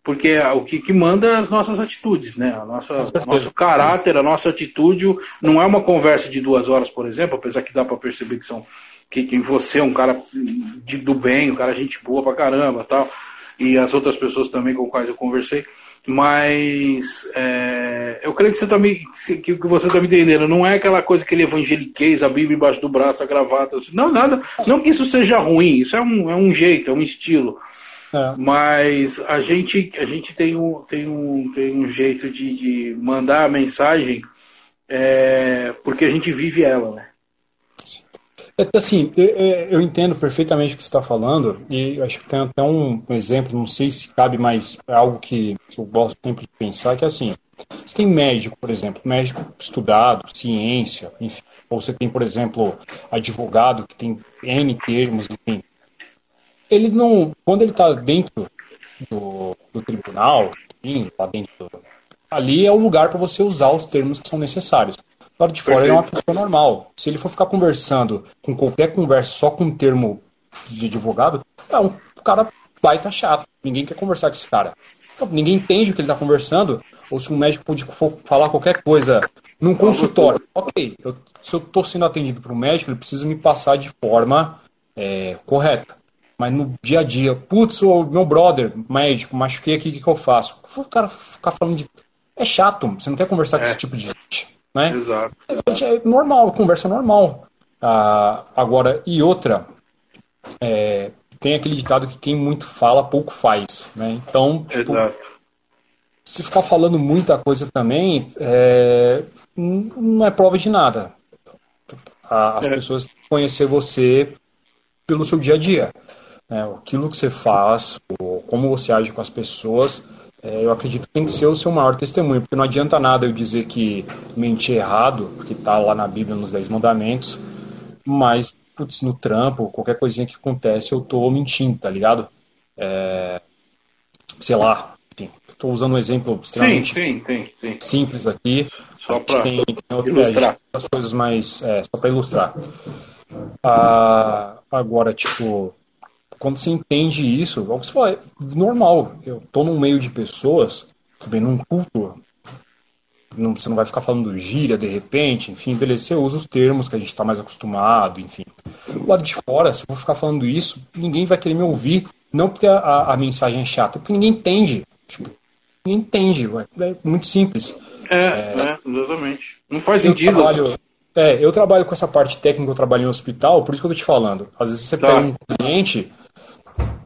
Porque é o que, que manda é as nossas atitudes, né? A nossa, nosso caráter, a nossa atitude não é uma conversa de duas horas, por exemplo, apesar que dá para perceber que são que, que você é um cara de, do bem, um cara gente boa pra caramba tal e as outras pessoas também com quais eu conversei. Mas é, eu creio que você está me, que você está me entendendo. Não é aquela coisa que ele evangeliquez, a Bíblia embaixo do braço, a gravata. Não, nada. Não que isso seja ruim. Isso é um, é um jeito, é um estilo. É. Mas a gente, a gente tem, um, tem, um, tem um jeito de, de mandar a mensagem é, porque a gente vive ela, né?
É, assim, eu entendo perfeitamente o que você está falando, e acho que tem até um exemplo, não sei se cabe, mas é algo que eu gosto sempre de pensar, que é assim, você tem médico, por exemplo, médico estudado, ciência, enfim, ou você tem, por exemplo, advogado que tem N termos, enfim. Ele não, quando ele está dentro do, do tribunal, enfim, tá dentro do, ali é o lugar para você usar os termos que são necessários lado de fora Perfeito. ele é uma pessoa normal. Se ele for ficar conversando com qualquer conversa só com um termo de advogado, é um cara vai estar chato. Ninguém quer conversar com esse cara. Então, ninguém entende o que ele está conversando. Ou se um médico pode falar qualquer coisa num consultório. Ok, eu, se eu estou sendo atendido por um médico, ele precisa me passar de forma é, correta. Mas no dia a dia, putz, o meu brother, médico, machuquei aqui, o que, que eu faço? O cara ficar falando de. É chato, você não quer conversar é. com esse tipo de gente. Né?
Exato.
É normal, conversa normal. Ah, agora, e outra, é, tem aquele ditado que quem muito fala, pouco faz. Né? Então, tipo,
Exato.
se ficar falando muita coisa também, é, não é prova de nada. As é. pessoas conhecer você pelo seu dia a dia. Né? Aquilo que você faz, como você age com as pessoas, é, eu acredito que tem que ser o seu maior testemunho, porque não adianta nada eu dizer que menti errado, porque está lá na Bíblia, nos Dez Mandamentos, mas putz, no trampo, qualquer coisinha que acontece, eu tô mentindo, tá ligado? É, sei lá, enfim, tô usando um exemplo extremamente
sim, sim, sim,
simples aqui.
Só para
ilustrar. As coisas mais, é, só para ilustrar. Ah, agora, tipo, quando você entende isso, é você fala, é normal. Eu tô num meio de pessoas, também num culto, não, você não vai ficar falando gíria de repente, enfim, beleza, você usa os termos que a gente está mais acostumado, enfim. Do lado de fora, se eu vou ficar falando isso, ninguém vai querer me ouvir, não porque a, a, a mensagem é chata, porque ninguém entende. Tipo, ninguém entende, ué. é muito simples.
É, é, é exatamente. Não faz sentido.
Trabalho, é, eu trabalho com essa parte técnica, eu trabalho em hospital, por isso que eu tô te falando. Às vezes você tá. pega um cliente,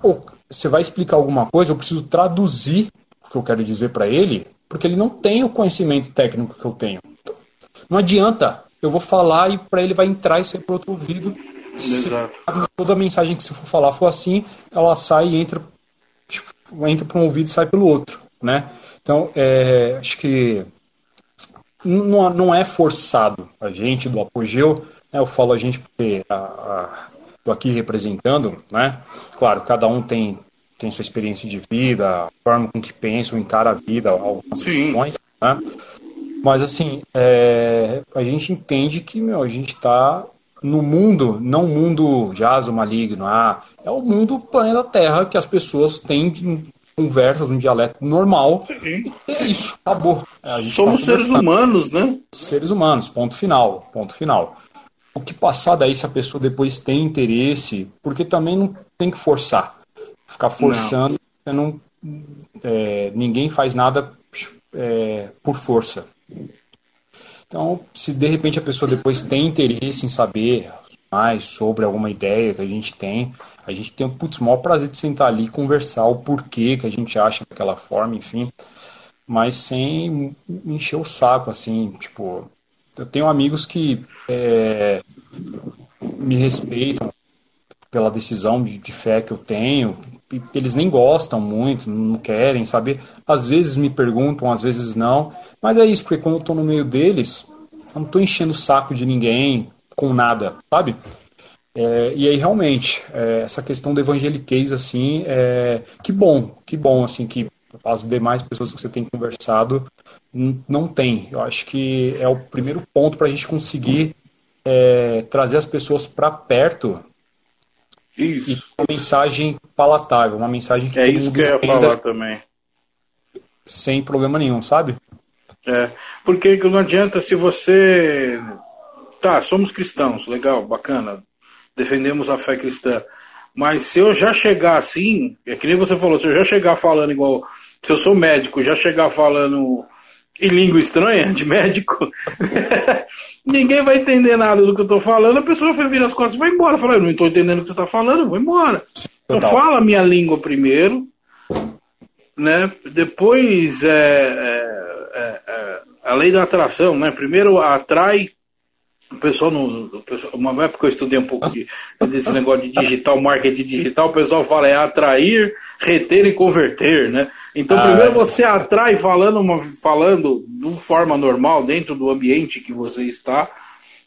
pô, você vai explicar alguma coisa, eu preciso traduzir o que eu quero dizer para ele, porque ele não tem o conhecimento técnico que eu tenho. Não adianta, eu vou falar e para ele vai entrar e sair para outro ouvido.
Exato.
toda a mensagem que se for falar for assim, ela sai e entra, tipo, entra para um ouvido e sai pelo outro, né? Então, é, acho que não, não é forçado a gente do apogeu, né? eu falo a gente porque estou aqui representando, né? Claro, cada um tem tem sua experiência de vida, a forma com que pensa, encara a vida, algumas questões, né? Mas assim, é, a gente entende que meu, a gente está no mundo, não mundo jazz maligno, ah, é o mundo planeta Terra que as pessoas têm conversas, um dialeto normal. Sim. E é isso, acabou.
É, Somos tá seres humanos, né?
Seres humanos, ponto final, ponto final. O que passar daí se a pessoa depois tem interesse, porque também não tem que forçar. Ficar forçando, não. não. É, ninguém faz nada é, por força. Então, se de repente a pessoa depois tem interesse em saber mais sobre alguma ideia que a gente tem, a gente tem um putz, maior prazer de sentar ali e conversar o porquê que a gente acha daquela forma, enfim, mas sem encher o saco, assim, tipo, eu tenho amigos que é, me respeitam pela decisão de, de fé que eu tenho, eles nem gostam muito, não querem saber. Às vezes me perguntam, às vezes não. Mas é isso, porque quando eu estou no meio deles, eu não estou enchendo o saco de ninguém com nada, sabe? É, e aí realmente é, essa questão do evangeliquez assim, é, que bom, que bom assim que as demais pessoas que você tem conversado não tem. Eu acho que é o primeiro ponto para a gente conseguir é, trazer as pessoas para perto
isso.
E uma mensagem palatável, uma mensagem que
É isso que eu ia falar também.
Sem problema nenhum, sabe?
É, porque não adianta se você. Tá, somos cristãos, legal, bacana, defendemos a fé cristã. Mas se eu já chegar assim, é que nem você falou, se eu já chegar falando igual. Se eu sou médico, já chegar falando em língua estranha de médico, ninguém vai entender nada do que eu estou falando, a pessoa vai virar as costas e vai embora. Fala, eu não estou entendendo o que você está falando, vou embora. Então fala a minha língua primeiro, né? Depois é, é, é, a lei da atração, né? Primeiro atrai o pessoal, no, o pessoal, uma época eu estudei um pouco de, desse negócio de digital, marketing digital, o pessoal fala é atrair, reter e converter, né? Então, ah, primeiro é. você atrai falando, uma, falando de forma normal, dentro do ambiente que você está,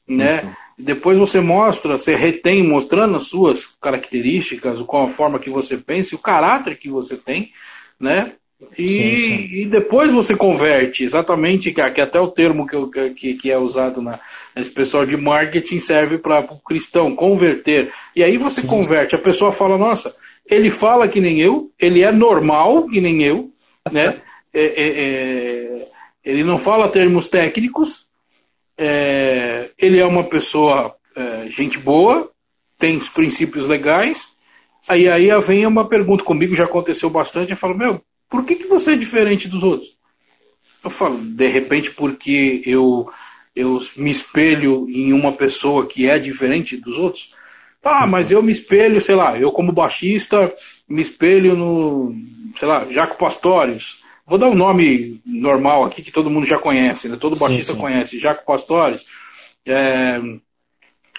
né? Uhum. Depois você mostra, você retém mostrando as suas características, com a forma que você pensa e o caráter que você tem, né? E, sim, sim. e depois você converte, exatamente, que, que até o termo que, que, que é usado na, nesse pessoal de marketing serve para o cristão, converter. E aí você sim. converte, a pessoa fala, nossa, ele fala que nem eu, ele é normal que nem eu, né? É, é, é, ele não fala termos técnicos, é, ele é uma pessoa é, gente boa, tem os princípios legais. Aí aí vem uma pergunta comigo, já aconteceu bastante, eu falo, meu, por que, que você é diferente dos outros? Eu falo, de repente porque eu, eu me espelho em uma pessoa que é diferente dos outros. Ah, mas eu me espelho, sei lá, eu como baixista, me espelho no, sei lá, Jaco Pastorius. Vou dar um nome normal aqui que todo mundo já conhece, né? Todo baixista sim, sim. conhece, Jaco Pastores. É,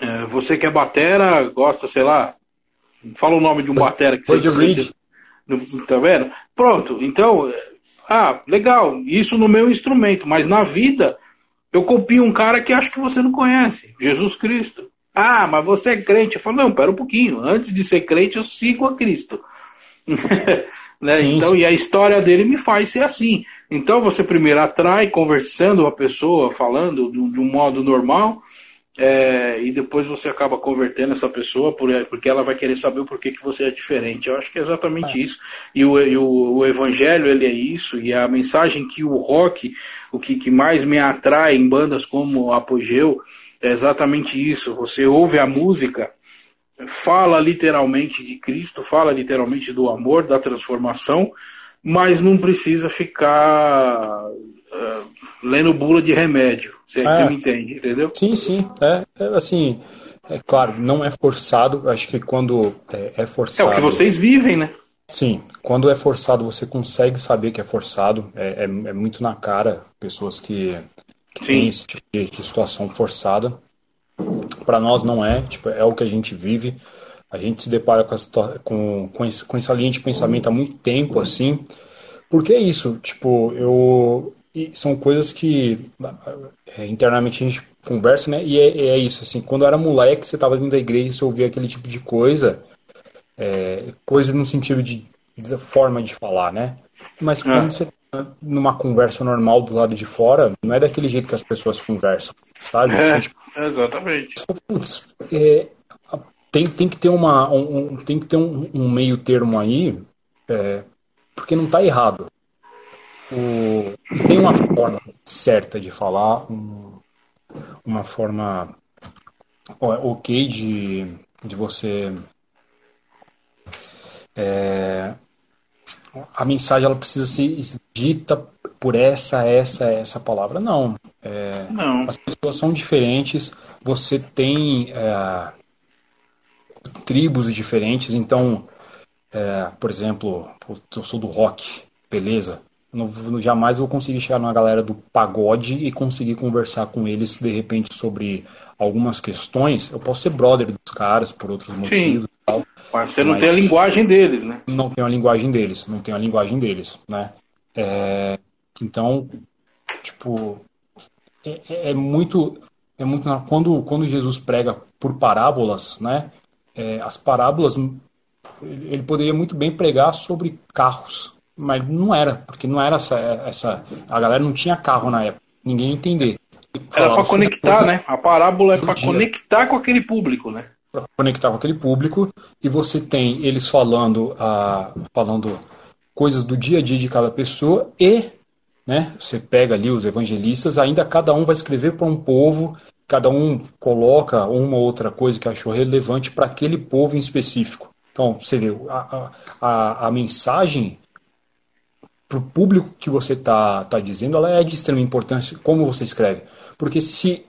é, você que é batera, gosta, sei lá, fala o nome de um batera que você... Reed. Tá vendo? Pronto, então, ah, legal, isso no meu instrumento, mas na vida eu copio um cara que acho que você não conhece, Jesus Cristo. Ah, mas você é crente. Eu falo, não, pera um pouquinho. Antes de ser crente, eu sigo a Cristo. Né? Sim, então, e a história dele me faz ser assim. Então você primeiro atrai conversando a pessoa, falando de, um modo normal, é, e depois você acaba convertendo essa pessoa por, porque ela vai querer saber o porquê que você é diferente. Eu acho que é exatamente é. isso. E, o, e o, o, evangelho ele é isso, e a mensagem que o rock, o que, que mais me atrai em bandas como Apogeu, é exatamente isso. Você ouve a música fala literalmente de Cristo, fala literalmente do amor, da transformação, mas não precisa ficar uh, lendo bula de remédio. Você, é, você me entende, entendeu?
Sim, sim. É, é, assim, é claro, não é forçado. Acho que quando é, é forçado.
É o que vocês vivem, né?
Sim, quando é forçado, você consegue saber que é forçado. É, é, é muito na cara pessoas que, têm esse tipo de, de situação forçada. Para nós não é, tipo, é o que a gente vive. A gente se depara com, com, com, esse, com essa linha de pensamento há muito tempo, assim. Porque é isso, tipo, eu. são coisas que é, internamente a gente conversa, né? E é, é, isso, assim, quando eu era moleque, você tava vindo da igreja e você ouvia aquele tipo de coisa, é, coisa no sentido de, de, forma de falar, né? Mas quando é. você numa conversa normal do lado de fora, não é daquele jeito que as pessoas conversam, sabe?
É. Tipo, Exatamente.
Putz, é, tem, tem que ter, uma, um, tem que ter um, um meio termo aí, é, porque não está errado. O, tem uma forma certa de falar, um, uma forma ok de, de você. É, a mensagem ela precisa ser dita por essa, essa, essa palavra. Não. É,
Não.
As pessoas são diferentes, você tem é, tribos diferentes, então, é, por exemplo, eu sou do rock, beleza. Não, jamais vou conseguir chegar numa galera do pagode e conseguir conversar com eles de repente sobre algumas questões. Eu posso ser brother dos caras por outros motivos. Sim.
Tal, mas você não mas tem a linguagem deles, né?
Não tem a linguagem deles, não tem a linguagem deles, né? É, então, tipo, é, é, é, muito, é muito quando quando Jesus prega por parábolas, né? É, as parábolas ele poderia muito bem pregar sobre carros, mas não era, porque não era essa, essa a galera não tinha carro na época, ninguém ia entender.
Era para conectar, né? A parábola é para conectar com aquele público, né?
Para conectar com aquele público e você tem eles falando, a, falando coisas do dia a dia de cada pessoa e né? Você pega ali os evangelistas, ainda cada um vai escrever para um povo, cada um coloca uma ou outra coisa que achou relevante para aquele povo em específico. Então, você vê, a, a, a mensagem para o público que você está tá dizendo, ela é de extrema importância como você escreve. Porque se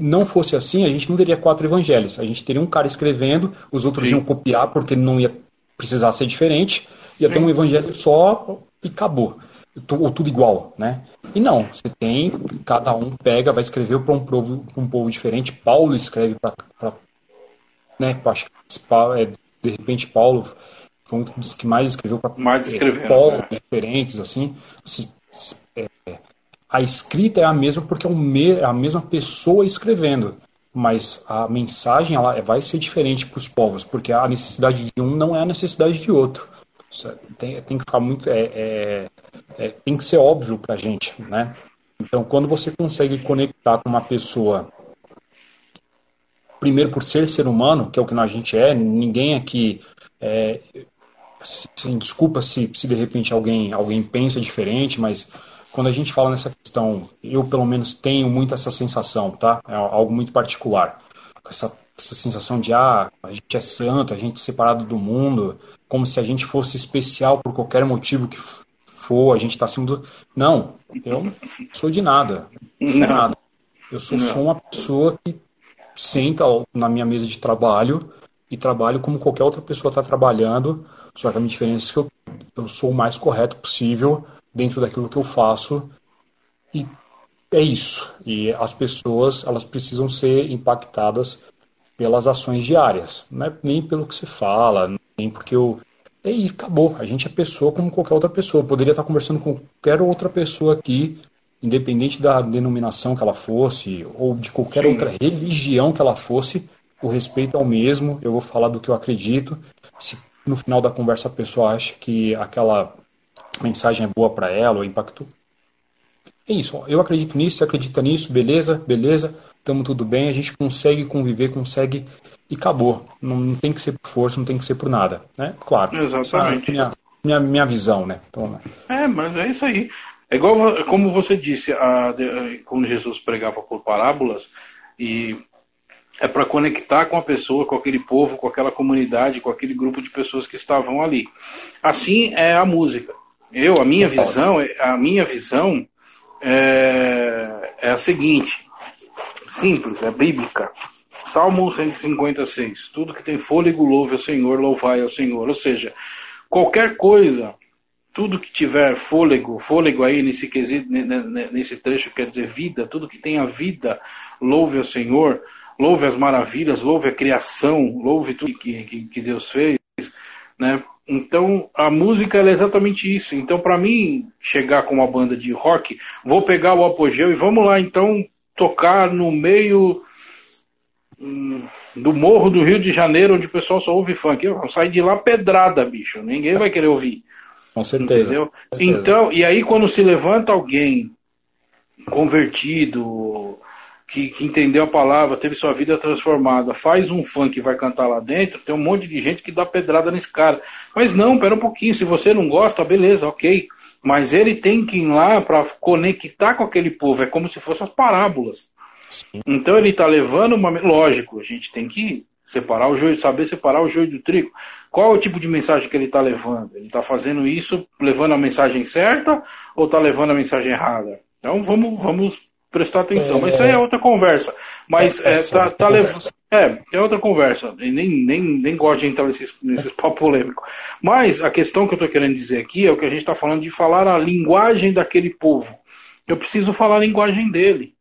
não fosse assim, a gente não teria quatro evangelhos. A gente teria um cara escrevendo, os outros Sim. iam copiar porque não ia precisar ser diferente, ia Sim. ter um evangelho só e acabou ou tudo igual, né? E não, você tem, cada um pega, vai escrever para um povo, um povo diferente. Paulo escreve para, né? Acho que é, de repente Paulo foi um dos que mais escreveu para
mais é,
povos né? diferentes, assim. É, a escrita é a mesma porque é, é a mesma pessoa escrevendo, mas a mensagem ela vai ser diferente para os povos, porque a necessidade de um não é a necessidade de outro. Tem, tem que ficar muito. É, é, é, tem que ser óbvio para a gente, né? Então, quando você consegue conectar com uma pessoa, primeiro por ser ser humano, que é o que a gente é, ninguém aqui. É, desculpa se, se de repente alguém, alguém pensa diferente, mas quando a gente fala nessa questão, eu pelo menos tenho muito essa sensação, tá? É algo muito particular. Essa, essa sensação de, ah, a gente é santo, a gente é separado do mundo, como se a gente fosse especial por qualquer motivo que for, a gente está acima do. Não, eu não sou de nada. Não sou não. nada. Eu sou não. só uma pessoa que senta na minha mesa de trabalho e trabalho como qualquer outra pessoa está trabalhando, só que a minha diferença é que eu, eu sou o mais correto possível dentro daquilo que eu faço e é isso. E as pessoas elas precisam ser impactadas pelas ações diárias, não é nem pelo que se fala, nem porque eu e aí, acabou. A gente é pessoa como qualquer outra pessoa. Eu poderia estar conversando com qualquer outra pessoa aqui, independente da denominação que ela fosse, ou de qualquer Sim. outra religião que ela fosse, o respeito é o mesmo. Eu vou falar do que eu acredito. Se no final da conversa a pessoa acha que aquela mensagem é boa para ela ou impactou. É isso. Eu acredito nisso, você acredita nisso, beleza, beleza, estamos tudo bem, a gente consegue conviver, consegue e acabou. Não, não, tem que ser por força, não tem que ser por nada, né? Claro.
Exatamente.
É minha, minha, minha visão, né? Então, né?
É, mas é isso aí. É igual, como você disse, a, quando Jesus pregava por parábolas, e é para conectar com a pessoa, com aquele povo, com aquela comunidade, com aquele grupo de pessoas que estavam ali. Assim é a música. Eu, a minha visão, a minha visão é, é a seguinte, simples, é bíblica. Salmo 156. Tudo que tem fôlego, louve ao Senhor, louvai ao Senhor. Ou seja, qualquer coisa, tudo que tiver fôlego, fôlego aí nesse quesito, nesse trecho quer dizer vida, tudo que tenha vida, louve ao Senhor, louve as maravilhas, louve a criação, louve tudo que, que, que Deus fez, né? Então, a música é exatamente isso. Então, para mim chegar com uma banda de rock, vou pegar o apogeu e vamos lá então tocar no meio do morro do Rio de Janeiro, onde o pessoal só ouve funk. Eu sair de lá pedrada, bicho. Ninguém vai querer ouvir.
Com certeza.
Entendeu? Com certeza. Então, e aí quando se levanta alguém convertido, que, que, entendeu a palavra, teve sua vida transformada, faz um funk e vai cantar lá dentro, tem um monte de gente que dá pedrada nesse cara. Mas não, pera um pouquinho, se você não gosta, beleza, ok. Mas ele tem que ir lá para conectar com aquele povo, é como se fossem as parábolas. Então ele está levando uma. Lógico, a gente tem que separar o joio, saber separar o joio do trigo. Qual é o tipo de mensagem que ele está levando? Ele está fazendo isso levando a mensagem certa ou está levando a mensagem errada? Então vamos, vamos prestar atenção. É, Mas isso aí é outra conversa. Mas é, é, tá, tá levando. É, é outra conversa. E nem, nem, nem gosto de entrar nesses, nesses papo polêmico. Mas a questão que eu estou querendo dizer aqui é o que a gente está falando de falar a linguagem daquele povo. Eu preciso falar a linguagem dele.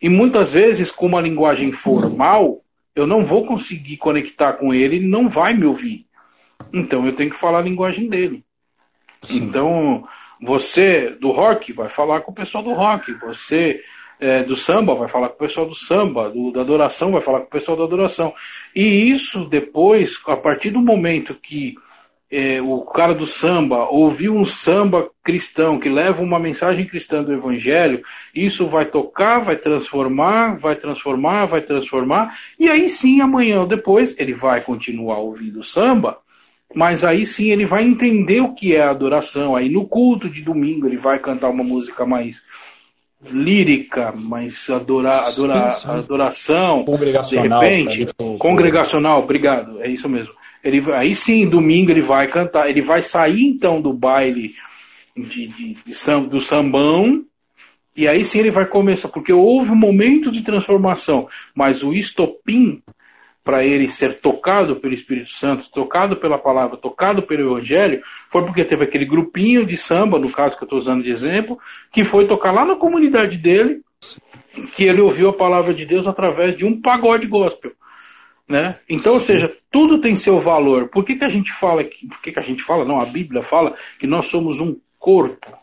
E muitas vezes, com uma linguagem formal, eu não vou conseguir conectar com ele, ele não vai me ouvir. Então eu tenho que falar a linguagem dele. Sim. Então, você do rock vai falar com o pessoal do rock, você é, do samba vai falar com o pessoal do samba, do, da adoração vai falar com o pessoal da adoração. E isso depois, a partir do momento que é, o cara do samba ouviu um samba cristão que leva uma mensagem cristã do evangelho, isso vai tocar, vai transformar, vai transformar, vai transformar, e aí sim, amanhã ou depois, ele vai continuar ouvindo samba, mas aí sim ele vai entender o que é adoração. Aí no culto de domingo ele vai cantar uma música mais lírica, mais adora, adora, sim, sim. adoração, de repente, congregacional, obrigado, é isso mesmo ele, aí sim, domingo ele vai cantar, ele vai sair então do baile de, de, de do sambão, e aí sim ele vai começar, porque houve um momento de transformação, mas o estopim para ele ser tocado pelo Espírito Santo, tocado pela palavra, tocado pelo Evangelho, foi porque teve aquele grupinho de samba, no caso que eu estou usando de exemplo, que foi tocar lá na comunidade dele, que ele ouviu a palavra de Deus através de um pagode gospel. Né? Então, ou seja, tudo tem seu valor. Por que, que a gente fala que, por que, que a gente fala, não, a Bíblia fala que nós somos um corpo?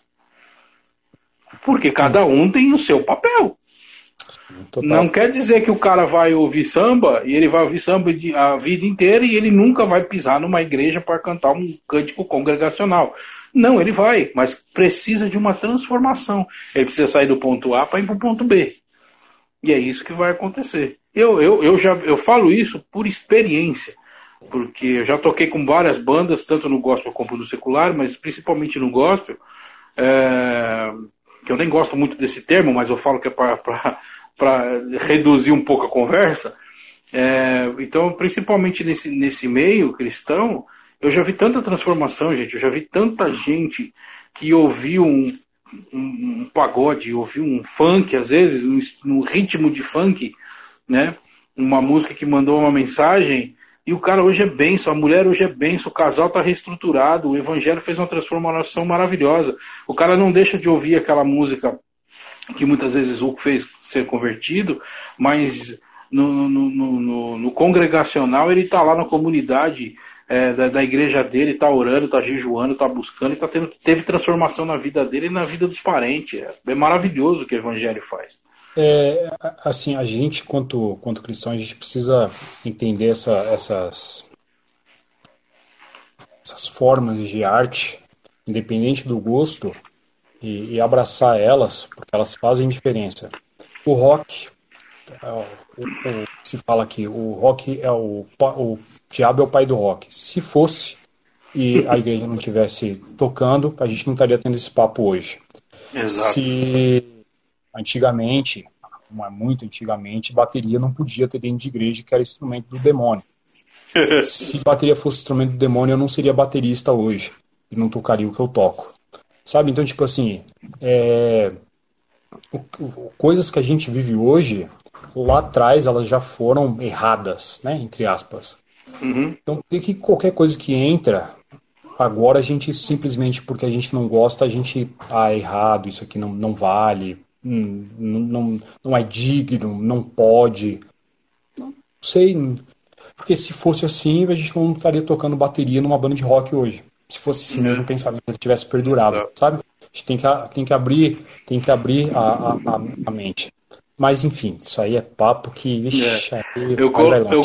Porque cada um tem o seu papel. Total. Não quer dizer que o cara vai ouvir samba e ele vai ouvir samba a vida inteira e ele nunca vai pisar numa igreja para cantar um cântico congregacional. Não, ele vai, mas precisa de uma transformação. Ele precisa sair do ponto A para ir para o ponto B. E é isso que vai acontecer. Eu, eu, eu, já, eu falo isso por experiência, porque eu já toquei com várias bandas, tanto no gospel como no secular, mas principalmente no gospel, é, que eu nem gosto muito desse termo, mas eu falo que é para reduzir um pouco a conversa. É, então, principalmente nesse, nesse meio cristão, eu já vi tanta transformação, gente, eu já vi tanta gente que ouviu um, um, um pagode, ouviu um funk, às vezes, no, no ritmo de funk, né? Uma música que mandou uma mensagem E o cara hoje é benção, a mulher hoje é benção, o casal está reestruturado, o evangelho fez uma transformação maravilhosa. O cara não deixa de ouvir aquela música que muitas vezes o fez ser convertido, mas no, no, no, no congregacional ele está lá na comunidade é, da, da, igreja dele, está orando, está jejuando, está buscando, e tá tendo, teve transformação na vida dele e na vida dos parentes. É, é maravilhoso o que o evangelho faz.
É, assim, a gente, quanto, quanto cristão, a gente precisa entender essa, essas, essas formas de arte, independente do gosto, e, e, abraçar elas, porque elas fazem diferença. O rock, é se fala aqui, o rock é o, o diabo é o pai do rock. Se fosse e a igreja não tivesse tocando, a gente não estaria tendo esse papo hoje.
Exato.
Se antigamente, muito antigamente, bateria não podia ter dentro de igreja, que era instrumento do demônio. Se bateria fosse instrumento do demônio, eu não seria baterista hoje. E não tocaria o que eu toco. Sabe? Então, tipo assim, é... coisas que a gente vive hoje, lá atrás elas já foram erradas, né? Entre aspas.
Uhum.
Então, que qualquer coisa que entra, agora a gente simplesmente porque a gente não gosta, a gente, ah, é errado, isso aqui não, não vale, hum, não, não, é digno, não pode. Não sei. Porque se fosse assim, a gente não estaria tocando bateria numa banda de rock hoje se fosse assim mesmo, pensava que ele tivesse perdurado, sabe? A gente tem que, tem que abrir, tem que abrir a, a, a mente. Mas enfim, isso aí é papo que. Ixi,
é. eu, eu,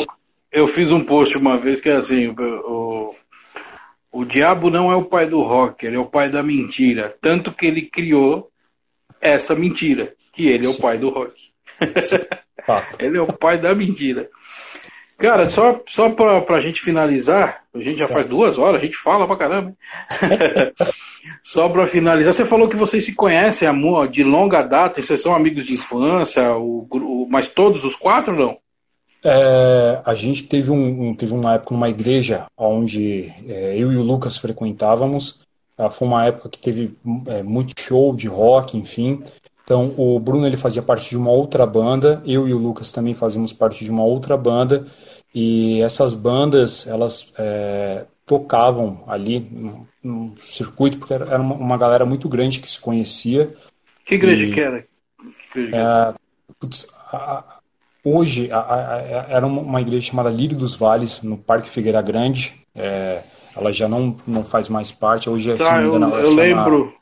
eu, fiz um post uma vez que é assim: o, o diabo não é o pai do rock, ele é o pai da mentira. Tanto que ele criou essa mentira, que ele é o pai do rock. ele é o pai da mentira. Cara, só, só pra, pra gente finalizar, a gente já faz duas horas, a gente fala pra caramba. só pra finalizar, você falou que vocês se conhecem amor, de longa data, vocês são amigos de infância, o, o, mas todos os quatro não?
É, a gente teve, um, teve uma época numa igreja onde é, eu e o Lucas frequentávamos. É, foi uma época que teve é, muito show de rock, enfim. Então, o Bruno ele fazia parte de uma outra banda, eu e o Lucas também fazíamos parte de uma outra banda, e essas bandas, elas é, tocavam ali no, no, circuito, porque era uma, uma, galera muito grande que se conhecia.
Que igreja e, que era? Que
igreja? É, putz, a, hoje, a, a, era uma igreja chamada Lírio dos Vales, no Parque Figueira Grande, é, ela já não, não faz mais parte, hoje é...
Tá, eu, eu lembro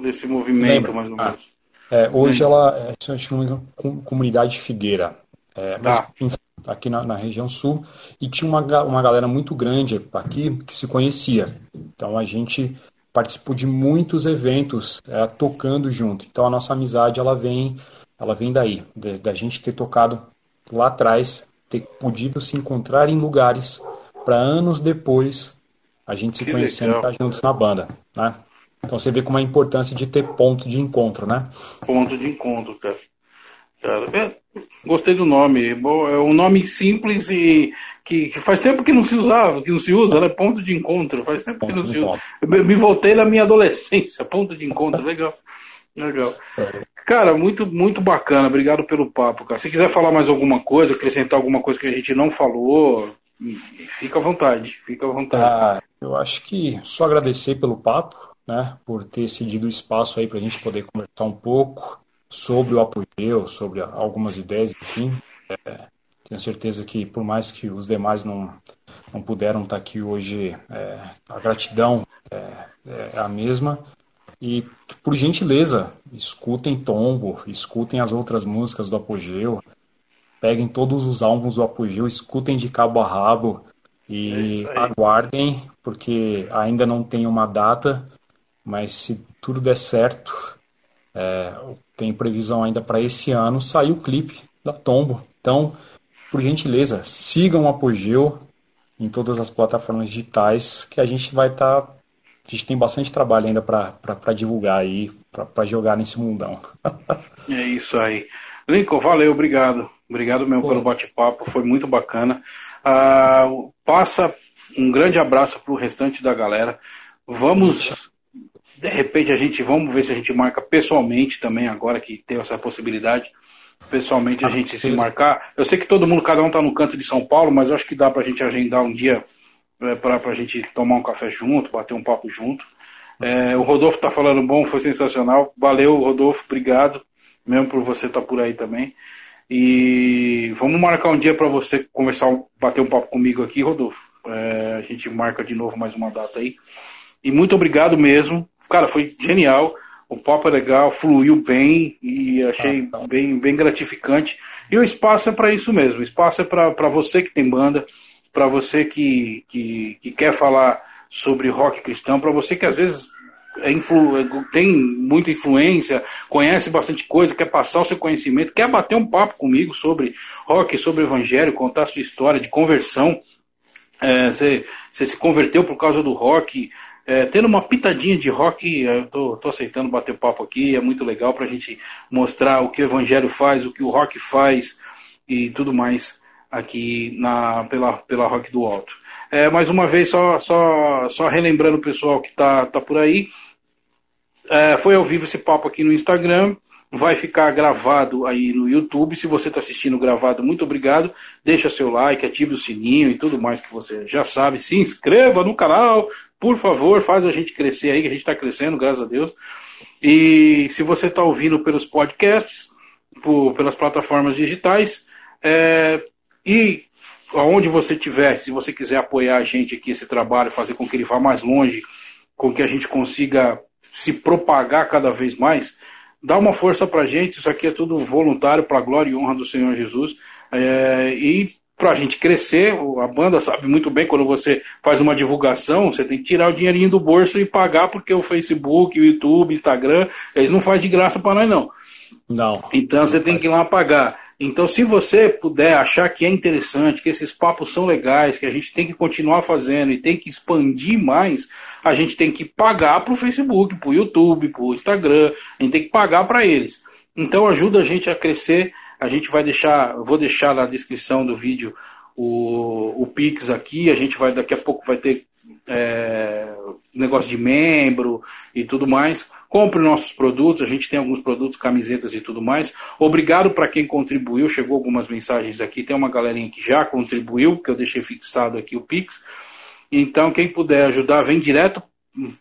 desse movimento, mais ou menos. Ah,
é, hoje ela é, se chama Comunidade Figueira. É, mas, tá. enfim, aqui na, na, região sul. E tinha uma, uma galera muito grande aqui que se conhecia. Então a gente participou de muitos eventos é, tocando junto. Então a nossa amizade ela vem, ela vem daí, da gente ter tocado lá atrás, ter podido se encontrar em lugares para anos depois a gente se que conhecendo e estar tá juntos na banda, né? Então você vê como é a importância de ter ponto de encontro, né?
Ponto de encontro, cara. cara é, gostei do nome. É um nome simples e que, que, faz tempo que não se usava, que não se usa, né? Ponto de encontro. Faz tempo ponto que não se usa. Eu me voltei na minha adolescência. Ponto de encontro, legal. Legal. É. Cara, muito, muito bacana. Obrigado pelo papo, cara. Se quiser falar mais alguma coisa, acrescentar alguma coisa que a gente não falou, fica à vontade. Fica à vontade. Ah,
eu acho que só agradecer pelo papo né, por ter cedido o espaço aí para a gente poder conversar um pouco sobre o apogeu, sobre algumas ideias, enfim. É, tenho certeza que, por mais que os demais não, não puderam estar aqui hoje, é, a gratidão é, é a mesma. E, por gentileza, escutem Tombo, escutem as outras músicas do Apogeu, peguem todos os álbuns do Apogeu, escutem de cabo a rabo e é aguardem, porque ainda não tem uma data, mas se tudo der certo, é, tem previsão ainda para esse ano sair o clipe da Tombo. Então, por gentileza, sigam o Apogeu em todas as plataformas digitais, que a gente vai estar. Tá, a gente tem bastante trabalho ainda para divulgar aí, para jogar nesse mundão.
é isso aí. Lincoln, valeu, obrigado. Obrigado mesmo Pô. pelo bate-papo, foi muito bacana. Uh, passa um grande abraço para o restante da galera. Vamos de repente a gente, vamos ver se a gente marca pessoalmente também, agora que tem essa possibilidade. pessoalmente a ah, gente se marcar. Eu sei que todo mundo, cada um está no canto de São Paulo, mas acho que dá para a gente agendar um dia é, para a gente tomar um café junto, bater um papo junto. É, o Rodolfo está falando bom, foi sensacional. Valeu, Rodolfo, obrigado, mesmo por você estar tá por aí também. E vamos marcar um dia para você conversar, bater um papo comigo aqui, Rodolfo. É, a gente marca de novo mais uma data aí. E muito obrigado mesmo. Cara, foi genial. O papo é legal, fluiu bem e achei ah, tá. bem, bem gratificante. E o espaço é para isso mesmo. O espaço é para você que tem banda, para você que, que, que, quer falar sobre rock cristão, para você que às vezes é influ, tem muita influência, conhece bastante coisa, quer passar o seu conhecimento, quer bater um papo comigo sobre rock, sobre evangelho, contar a sua história de conversão. É, você, se converteu por causa do rock, é, tendo uma pitadinha de rock, eu tô, tô aceitando bater papo aqui, é muito legal para a gente mostrar o que o Evangelho faz, o que o rock faz e tudo mais aqui na, pela, pela Rock do Alto. É, mais uma vez, só, só, só relembrando o pessoal que tá, tá por aí, é, foi ao vivo esse papo aqui no Instagram, vai ficar gravado aí no YouTube. Se você está assistindo gravado, muito obrigado. Deixa seu like, ative o sininho e tudo mais que você já sabe. Se inscreva no canal, por favor, faz a gente crescer aí, que a gente está crescendo, graças a Deus. E se você está ouvindo pelos podcasts, por, pelas plataformas digitais, é, e aonde você estiver, se você quiser apoiar a gente aqui, esse trabalho, fazer com que ele vá mais longe, com que a gente consiga se propagar cada vez mais, dá uma força para a gente. Isso aqui é tudo voluntário para a glória e honra do Senhor Jesus. É, e para a gente crescer. A banda sabe muito bem quando você faz uma divulgação, você tem que tirar o dinheirinho do bolso e pagar, porque o Facebook, o YouTube, o Instagram, eles não fazem de graça para nós, não.
Não.
Então você tem que ir lá pagar. Então, se você puder achar que é interessante, que esses papos são legais, que a gente tem que continuar fazendo e tem que expandir mais, a gente tem que pagar para o Facebook, para o YouTube, para o Instagram, a gente tem que pagar para eles. Então, ajuda a gente a crescer a gente vai deixar, vou deixar na descrição do vídeo o, o Pix aqui. A gente vai daqui a pouco vai ter é, negócio de membro e tudo mais. Compre nossos produtos, a gente tem alguns produtos, camisetas e tudo mais. Obrigado para quem contribuiu, chegou algumas mensagens aqui. Tem uma galerinha que já contribuiu, que eu deixei fixado aqui o Pix. Então, quem puder ajudar, vem direto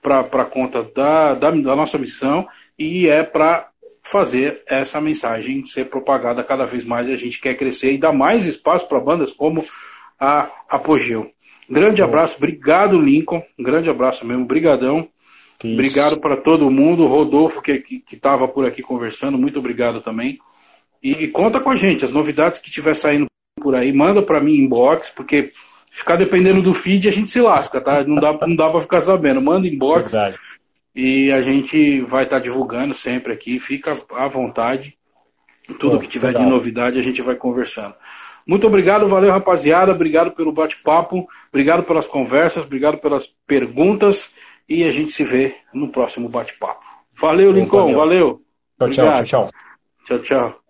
para a conta da, da, da nossa missão e é para fazer essa mensagem ser propagada cada vez mais a gente quer crescer e dar mais espaço para bandas como a Apogeu. Grande abraço, obrigado Lincoln, um grande abraço mesmo, brigadão. Isso. Obrigado para todo mundo, Rodolfo que estava por aqui conversando, muito obrigado também. E, e, conta com a gente, as novidades que estiver saindo por aí, manda para mim inbox, porque ficar dependendo do feed a gente se lasca, tá? Não dá, não dá para ficar sabendo. Manda inbox. Verdade e a gente vai estar tá divulgando sempre aqui, fica à vontade. Tudo que tiver legal. de novidade a gente vai conversando. Muito obrigado, valeu rapaziada, obrigado pelo bate-papo, obrigado pelas conversas, obrigado pelas perguntas e a gente se vê no próximo bate-papo. Valeu, Lincoln, valeu. valeu.
Tchau, tchau, tchau,
tchau. Tchau, tchau.